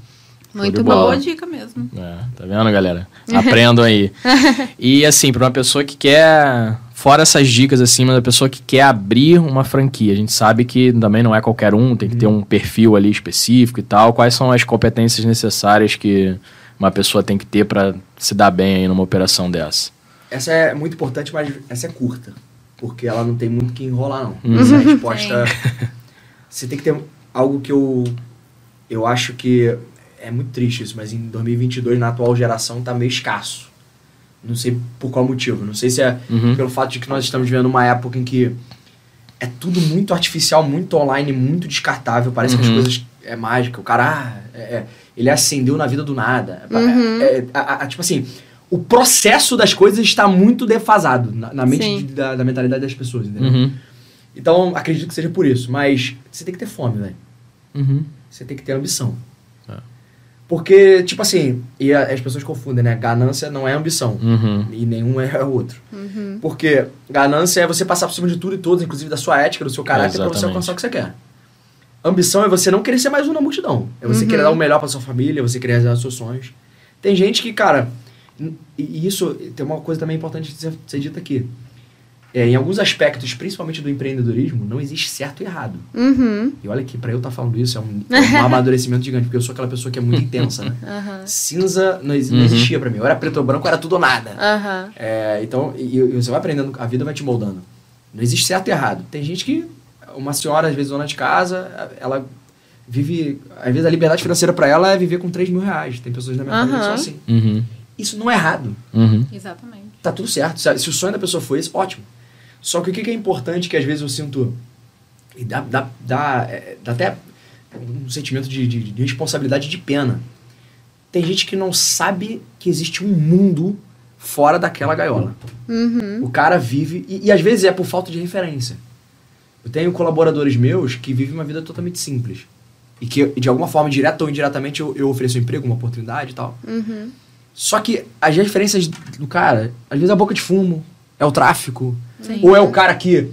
D: Muito
A: bola.
B: boa dica mesmo.
A: É, tá vendo, galera? Aprendam aí. e assim, pra uma pessoa que quer. Fora essas dicas, assim, mas a pessoa que quer abrir uma franquia, a gente sabe que também não é qualquer um, tem que ter um perfil ali específico e tal. Quais são as competências necessárias que uma pessoa tem que ter pra se dar bem aí numa operação dessa?
C: Essa é muito importante, mas essa é curta. Porque ela não tem muito que enrolar, não.
A: Uhum.
C: Essa resposta... Você tem que ter algo que eu... Eu acho que... É muito triste isso, mas em 2022, na atual geração, tá meio escasso. Não sei por qual motivo. Não sei se é
A: Uhum.
C: pelo fato de que nós estamos vivendo uma época em que é tudo muito artificial, muito online, muito descartável. Parece que as
A: Uhum.
C: coisas é mágica. O cara, ah, é- é, ele acendeu na vida do nada.
D: Uhum.
C: É- é- a- a- tipo assim, o processo das coisas está muito defasado na, na mente de- da, da mentalidade das pessoas, entendeu?
A: Uhum.
C: Então, acredito que seja por isso. Mas você tem que ter fome, velho.
A: Uhum.
C: Você tem que ter ambição.
A: É.
C: Porque, tipo assim, e a- as pessoas confundem, né? Ganância não é ambição.
A: Uhum.
C: E nenhum é o outro.
D: Uhum.
C: Porque ganância é você passar por cima de tudo e todos, inclusive da sua ética, do seu caráter, pra você
A: Exatamente.
C: alcançar o que você quer. Ambição é você não querer ser mais um na multidão. É você querer dar o melhor pra sua família, você querer realizar os seus sonhos. Tem gente que, cara, e e isso tem uma coisa também importante de ser, ser dita aqui. É, em alguns aspectos, principalmente do empreendedorismo, não existe certo e errado.
D: Uhum.
C: E olha que pra eu estar falando isso é um, é um amadurecimento gigante, porque eu sou aquela pessoa que é muito intensa, né?
D: Aham.
C: Cinza não, não
A: Uhum.
C: existia pra mim. Ou era preto ou branco, era tudo ou nada. É, então, e, e você vai aprendendo, a vida vai te moldando. Não existe certo e errado. Tem gente que, uma senhora, às vezes, dona de casa, ela vive. Às vezes a liberdade financeira pra ela é viver com 3 mil reais. Tem pessoas na minha família que são assim.
A: Uhum.
C: Isso não é errado.
A: Uhum.
B: Exatamente.
C: Tá tudo certo. Se, se o sonho da pessoa foi esse, ótimo. Só que o que, é importante que às vezes eu sinto. E dá, dá, dá, é, dá até um sentimento de, de, de responsabilidade de pena. Tem gente que não sabe que existe um mundo fora daquela gaiola.
D: Uhum.
C: O cara vive, e, e às vezes é por falta de referência. Eu tenho colaboradores meus que vivem uma vida totalmente simples. E que, de alguma forma, direta ou indiretamente, eu, eu ofereço um emprego, uma oportunidade e tal.
D: Uhum.
C: Só que as referências do cara, às vezes é a boca de fumo, é o tráfico,
B: Sim.
C: ou é o cara que.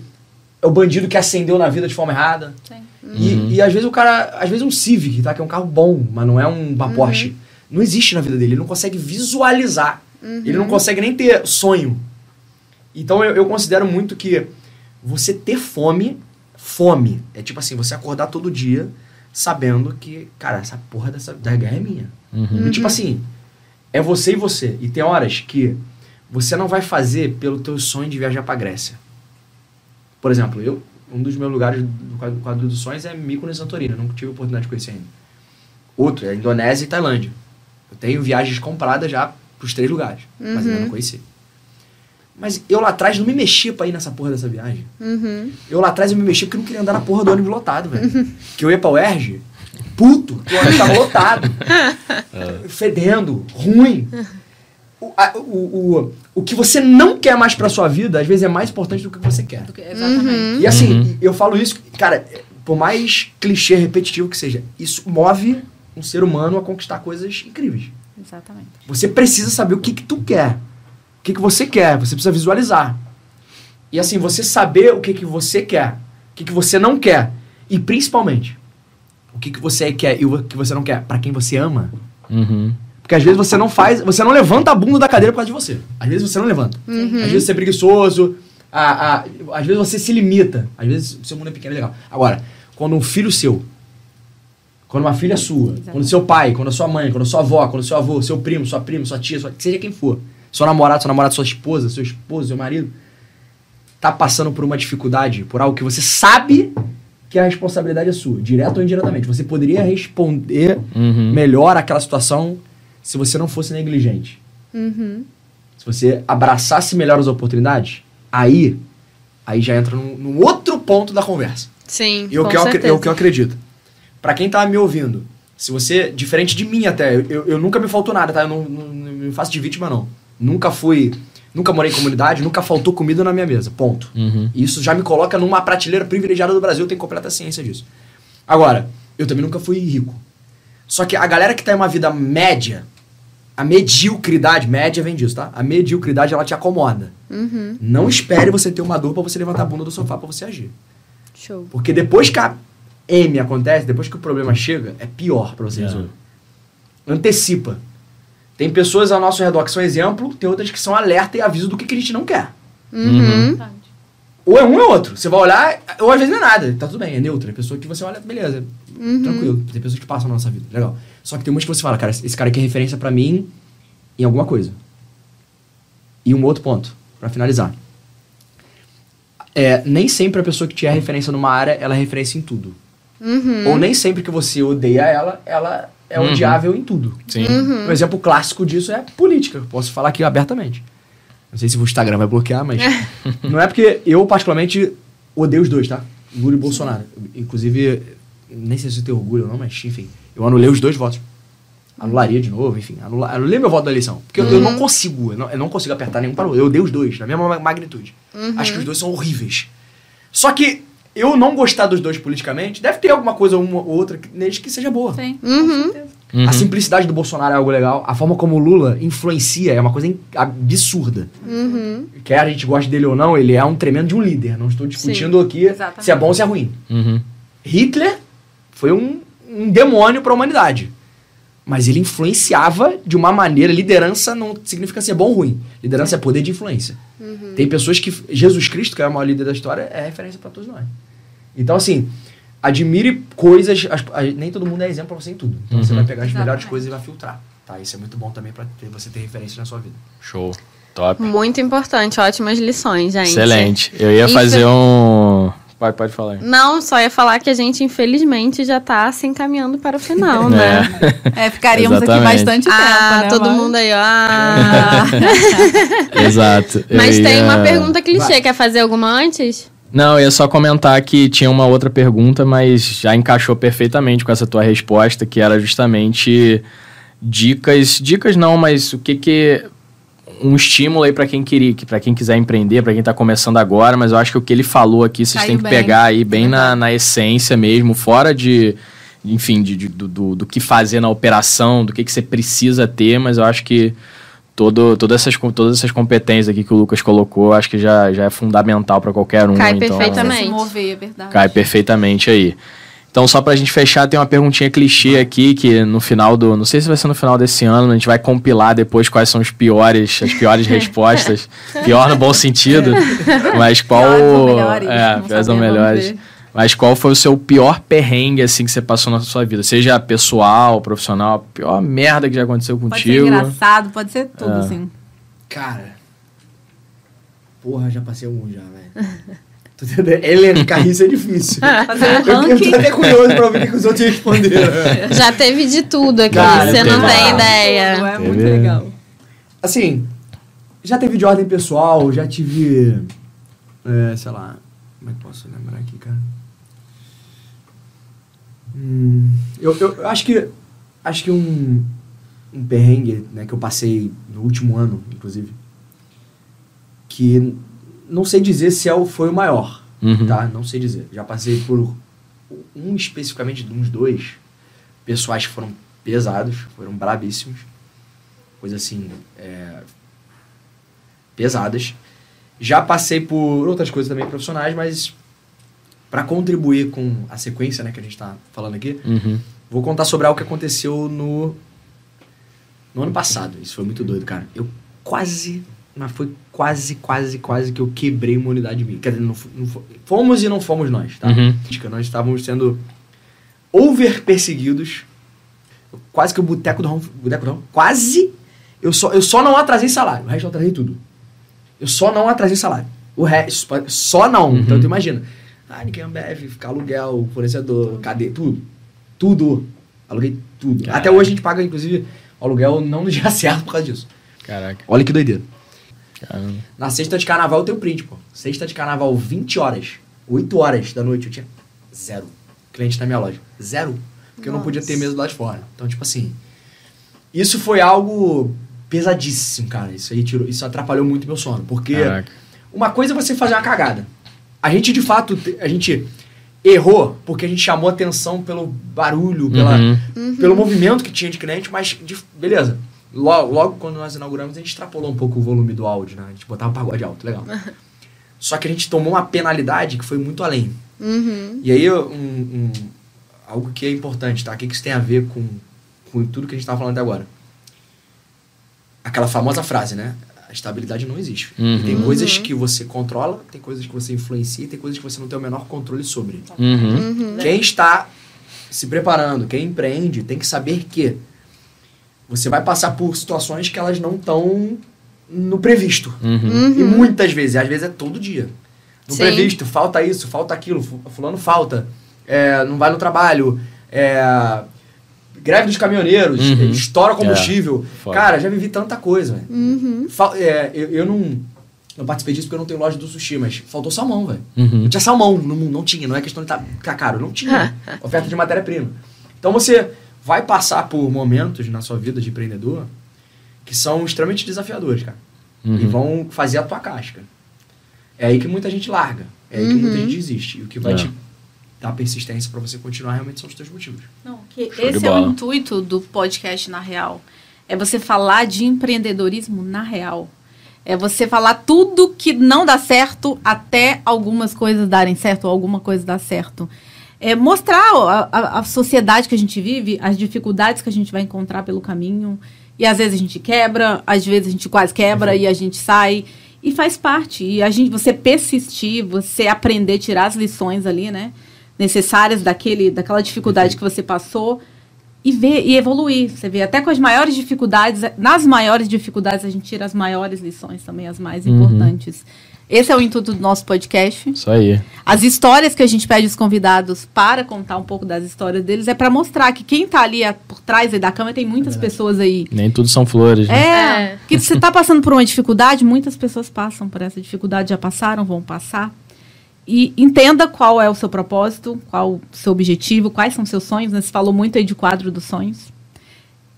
C: É o bandido que acendeu na vida de forma errada.
B: Sim.
C: E,
A: Uhum.
C: e às vezes o cara. Às vezes um Civic, tá? Que é um carro bom, mas não é um uma Porsche. Não existe na vida dele. Ele não consegue visualizar. Ele não consegue nem ter sonho. Então eu, eu considero muito que você ter fome. Fome. É tipo assim, você acordar todo dia sabendo que, cara, essa porra dessa, da guerra é minha.
A: Uhum.
C: E tipo assim, é você e você. E tem horas que você não vai fazer pelo teu sonho de viajar pra Grécia. Por exemplo, eu, um dos meus lugares do quadro, quadro dos sonhos é Mykonos e Santorini. Eu nunca tive a oportunidade de conhecer ainda. Outro é Indonésia e Tailândia. Eu tenho viagens compradas já pros três lugares, mas ainda não conheci. Mas eu lá atrás não me mexia pra ir nessa porra dessa viagem.
D: Uhum.
C: Eu lá atrás eu me mexia porque eu não queria andar na porra do ônibus lotado, velho. que eu ia pra UERJ, puto, que o ônibus tava lotado. Fedendo, ruim. O, a- o, o, o que você não quer mais pra sua vida, às vezes é mais importante do que você quer.
B: Que- Exatamente.
C: E assim,
A: Uhum.
C: eu falo isso, cara, por mais clichê, repetitivo que seja, isso move um ser humano a conquistar coisas incríveis.
B: Exatamente.
C: Você precisa saber o que que tu quer. O que que você quer, você precisa visualizar. E assim, você saber o que que você quer, o que que você não quer. E principalmente, o que que você quer e o que você não quer, pra quem você ama.
A: Uhum.
C: Porque às vezes você não faz, você não levanta a bunda da cadeira por causa de você. Às vezes você não levanta. Às vezes você é preguiçoso, a, a- às vezes você se limita. Às vezes o seu mundo é pequeno e legal. Agora, quando um filho seu, quando uma filha sua, quando seu pai, quando a sua mãe, quando a sua avó, quando seu avô, seu primo, sua prima, sua tia, sua, seja quem for, seu namorado, sua namorada, sua esposa, seu esposo, seu marido, tá passando por uma dificuldade, por algo que você sabe que a responsabilidade é sua, direto ou indiretamente. Você poderia responder
A: Uhum.
C: melhor aquela situação se você não fosse negligente.
D: Uhum.
C: Se você abraçasse melhor as oportunidades, aí, aí já entra num, num outro ponto da conversa.
D: Sim,
C: E o
D: com
C: que, eu, o que eu acredito. Pra quem tá me ouvindo, se você, diferente de mim até, eu, eu, eu nunca me faltou nada, tá? Eu não, não, não me faço de vítima, não. Nunca fui, nunca morei em comunidade, nunca faltou comida na minha mesa, ponto.
A: Uhum.
C: E Isso já me coloca numa prateleira privilegiada do Brasil, eu tenho completa ciência disso. Agora, eu também nunca fui rico. Só que a galera que tá em uma vida média, a mediocridade, média vem disso, tá? A mediocridade, ela te acomoda.
D: Uhum.
C: Não espere você ter uma dor pra você levantar a bunda do sofá pra você agir.
D: Show.
C: Porque depois que a M acontece, depois que o problema chega, é pior pra você
A: É.
C: resolver. Antecipa. Tem pessoas ao nosso redor que são exemplo, tem outras que são alerta e aviso do que, que a gente não quer.
D: Uhum.
C: Ou é um ou é outro. Você vai olhar, ou às vezes não é nada. Tá tudo bem, é neutro. É pessoa que você olha, beleza,
D: Uhum.
C: tranquilo. Tem pessoas que passam na nossa vida, legal. Só que tem umas que você fala, cara, esse cara aqui é referência pra mim em alguma coisa. E um outro ponto, pra finalizar. É, nem sempre a pessoa que te é referência numa área, ela é referência em tudo.
D: Uhum.
C: Ou nem sempre que você odeia ela, ela é
A: Uhum.
C: odiável em tudo.
A: Sim.
C: Um exemplo clássico disso é política. Posso falar aqui abertamente. Não sei se o Instagram vai bloquear, mas. não é porque eu, particularmente, odeio os dois, tá? Lula e Bolsonaro. Inclusive, nem sei se eu tenho orgulho ou não, mas enfim. Eu anulei os dois votos. Anularia de novo, enfim. Anula, anulei meu voto da eleição. Porque eu, eu não consigo, eu não, eu não consigo apertar nenhum para o outro. Eu odeio os dois, na mesma ma- magnitude. Acho que os dois são horríveis. Só que eu não gostar dos dois politicamente, deve ter alguma coisa, uma ou outra, neles que seja boa.
B: Sim,
D: Uhum.
B: com certeza.
A: Uhum.
C: A simplicidade do Bolsonaro é algo legal. A forma como o Lula influencia é uma coisa absurda.
D: Uhum.
C: Quer a gente goste dele ou não, ele é um tremendo de um líder. Não estou discutindo aqui
B: Exatamente.
C: se é bom ou se é ruim.
A: Uhum.
C: Hitler foi um, um demônio para a humanidade. Mas ele influenciava de uma maneira. Liderança não significa ser bom ou ruim. Liderança é poder de influência. Tem pessoas que. Jesus Cristo, que é o maior líder da história, é referência para todos nós. Então, assim, admire coisas. as- a- nem todo mundo é exemplo pra você em tudo. Então você
A: Uhum.
C: vai pegar as melhores
B: Exatamente.
C: coisas e vai filtrar. Tá? Isso é muito bom também pra ter- você ter referência na sua vida.
A: Show. Top.
D: Muito importante, ótimas lições, gente.
A: Excelente. Eu ia
D: Infe-
A: fazer um. Pode, pode falar. aí.
D: Não, só ia falar que a gente, infelizmente, já tá se encaminhando para o final, né?
B: É, ficaríamos aqui
A: Exatamente.
B: bastante tempo,
D: Ah,
B: né?
D: todo
B: mas-
D: mundo aí, ó. Ah.
A: Exato. Eu
D: Mas tem
A: ia-
D: uma pergunta clichê.
C: Vai.
D: Quer fazer alguma antes?
A: Não, eu ia só comentar que tinha uma outra pergunta, mas já encaixou perfeitamente com essa tua resposta, que era justamente dicas, dicas não, mas o que que um estímulo aí para quem queria, para quem quiser empreender, para quem tá começando agora, mas eu acho que o que ele falou aqui, vocês
B: Caiu
A: têm que
B: bem.
A: pegar aí bem na, na essência mesmo, fora de enfim, de, de- do, do, do que fazer na operação, do que, que você precisa ter, mas eu acho que todo, todas, essas, todas essas competências aqui que o Lucas colocou, acho que já, já é fundamental para qualquer um.
D: Cai
A: então,
D: perfeitamente.
B: Se mover, é verdade.
A: Cai perfeitamente aí. Então, só pra gente fechar, tem uma perguntinha clichê aqui, que no final do. Não sei se vai ser no final desse ano, a gente vai compilar depois quais são os piores, as piores respostas. Pior no bom sentido. Mas qual.
B: Piores ou melhores,
A: É, piores ou melhores.
B: ver.
A: Mas qual foi o seu pior perrengue, assim, que você passou na sua vida? Seja pessoal, profissional, a pior merda que já aconteceu
B: Pode ser
A: contigo.
B: engraçado, pode ser tudo,
A: É.
B: assim.
C: Cara. Porra, já passei algum já, velho. Elencar isso é difícil.
B: Fazer um
C: Eu, eu
B: ranking.
C: tô até curioso pra ouvir o que os outros responderam.
D: Já teve de tudo aqui,
C: Cara,
D: você não tem ideia.
B: É muito
A: Teve-
B: legal.
C: Assim, já teve de ordem pessoal, já tive. É, sei lá. Como é que posso lembrar aqui, cara? Hum, eu, eu, acho que. Acho que um. Um perrengue né, que eu passei no último ano, inclusive. Que não sei dizer se é o, foi o maior.
A: Uhum.
C: Tá? Não sei dizer. Já passei por um especificamente, uns dois pessoais que foram pesados, foram brabíssimos. Coisa assim, é, pesadas. Já passei por outras coisas também profissionais, mas para contribuir com a sequência né, que a gente está falando aqui,
A: Uhum.
C: vou contar sobre algo que aconteceu no, no ano passado. Isso foi muito doido, cara. Eu quase, mas foi quase, quase, quase que eu quebrei uma unidade minha. Quer dizer, não, não fomos e não fomos nós, tá?
A: Uhum.
C: Nós estávamos sendo over perseguidos. Quase que o boteco do Rão. Boteco do Rão. Quase. Eu só, eu só não atrasei salário. O resto eu atrasei tudo. Eu só não atrasei salário. O resto. Só não.
A: Uhum.
C: Então tu imagina. Ah, ninguém Ambev, ficar aluguel, fornecedor, cadeia, tudo. Tudo. Aluguei tudo.
A: Caraca.
C: Até hoje a gente paga, inclusive, aluguel não no dia certo por causa disso.
A: Caraca.
C: Olha que doideira.
A: Caramba.
C: Na sexta de carnaval eu tenho print, pô. Sexta de carnaval, 20 horas. 8 horas da noite eu tinha zero cliente na minha loja. Zero. Porque eu não podia ter
D: Nossa.
C: mesa do lado de fora. Então, tipo assim. Isso foi algo pesadíssimo, cara. Isso aí tirou. Isso atrapalhou muito meu sono. Porque
A: Caraca.
C: uma coisa é você fazer uma cagada. A gente, de fato, a gente. errou porque a gente chamou atenção pelo barulho, pela,
A: Uhum.
C: pelo movimento que tinha de cliente, mas de- beleza. Logo, logo quando nós inauguramos, a gente extrapolou um pouco o volume do áudio, né? A gente botava pagode alto, legal. Só que a gente tomou uma penalidade que foi muito além.
D: Uhum.
C: E aí, um, um- algo que é importante, tá? O que que isso tem a ver com, com tudo que a gente estava falando até agora? Aquela famosa frase, né? A estabilidade não existe.
A: Uhum.
C: Tem coisas que você controla, tem coisas que você influencia e tem coisas que você não tem o menor controle sobre.
A: Uhum.
C: Quem está se preparando, quem empreende, tem que saber que você vai passar por situações que elas não estão no previsto.
A: Uhum.
C: E muitas vezes, às vezes é todo dia. No
D: Sim.
C: previsto, falta isso, falta aquilo, fu- fulano falta, é, não vai no trabalho, é, greve dos caminhoneiros,
A: Uhum.
C: estoura combustível.
A: foda.
C: Cara, já vivi tanta coisa, velho.
D: Uhum.
C: É, eu, eu não, não participei disso porque eu não tenho loja do sushi, mas faltou salmão, velho.
A: Uhum.
C: Não tinha salmão, não, não tinha, não é questão de tá, ficar caro, não tinha oferta de matéria-prima. Então você vai passar por momentos na sua vida de empreendedor que são extremamente desafiadores, cara.
A: Uhum.
C: E vão fazer a tua casca. É aí que muita gente larga, é aí que muita gente desiste. E o que vai
A: É.
C: te dar persistência pra você continuar realmente são os teus motivos.
B: Não, que
A: Show
B: esse é o intuito do podcast na real. É você falar de empreendedorismo na real. É você falar tudo que não dá certo até algumas coisas darem certo ou alguma coisa dar certo. É mostrar a, a- a sociedade que a gente vive, as dificuldades que a gente vai encontrar pelo caminho. E às vezes a gente quebra, às vezes a gente quase quebra e a gente sai. E faz parte. E a gente, você persistir, você aprender, tirar as lições ali, né? Necessárias daquele, daquela dificuldade que você passou e ver e evoluir. Você vê, até com as maiores dificuldades, nas maiores dificuldades a gente tira as maiores lições também, as mais
A: Uhum.
B: importantes. Esse é o intuito do nosso podcast.
A: Isso aí.
B: As histórias que a gente pede os convidados para contar um pouco das histórias deles é para mostrar que quem está ali por trás aí da câmera tem muitas pessoas aí.
A: Nem tudo são flores. né?
B: É,
D: É.
B: que você está passando por uma dificuldade, muitas pessoas passam por essa dificuldade, já passaram, vão passar. E entenda qual é o seu propósito, qual o seu objetivo, quais são seus sonhos. Né? Você falou muito aí de quadro dos sonhos.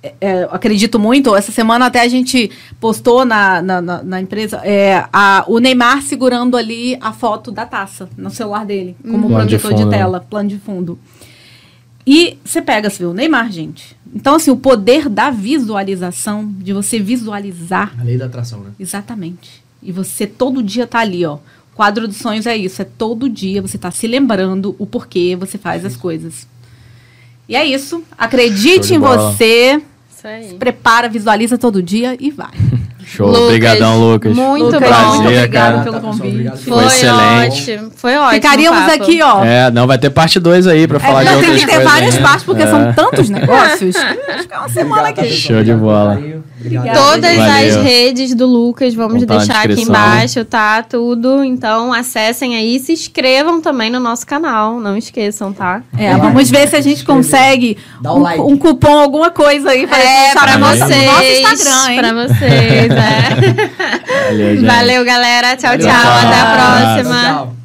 B: É, é, acredito muito. Essa semana até a gente postou na, na, na- na empresa é, a- o Neymar segurando ali a foto da taça no celular dele, como
A: Plano de
B: projetor de,
A: fundo, né?
B: tela, plano de fundo. E você pega, você vê o Neymar, gente. Então, assim, o poder da visualização, de você visualizar
C: A lei da atração, né?
B: Exatamente. E você todo dia tá ali, ó. O quadro dos sonhos é isso, é todo dia você tá se lembrando o porquê você faz as coisas. E é isso. Acredite
A: de
B: em
A: bola.
B: você,
D: Isso aí.
B: prepara, visualiza todo dia e vai.
A: Show.
D: Lucas,
A: Obrigadão, Lucas.
D: muito
B: Lucas,
D: bom.
B: muito
A: Prazer,
B: obrigado
A: cara.
B: pelo convite.
A: Foi
D: Foi
A: excelente.
D: ótimo. Foi ótimo.
B: Ficaríamos
D: papo.
B: aqui, ó.
A: É, não, vai ter parte 2 aí pra falar de
B: É,
A: outras
B: tem que ter
A: coisas
B: várias
A: ainda.
B: partes, porque
A: É.
B: são tantos negócios. Acho que é uma semana aqui.
A: Show de bola.
C: Obrigado.
D: Todas
A: Valeu.
D: as redes do Lucas, vamos
A: Vão tá
D: deixar aqui embaixo, tá? Tudo. Então acessem aí e se inscrevam também no nosso canal. Não esqueçam, tá?
B: É, vamos ver se a gente consegue um,
C: like.
B: um cupom, alguma coisa aí para
D: É, pra
B: nosso, no
D: vocês.
B: nosso Instagram, hein?
D: Pra vocês, é.
A: Valeu, gente.
D: Valeu, galera. Tchau,
C: Valeu,
D: tchau.
A: tchau.
D: Até a próxima.
C: Tchau.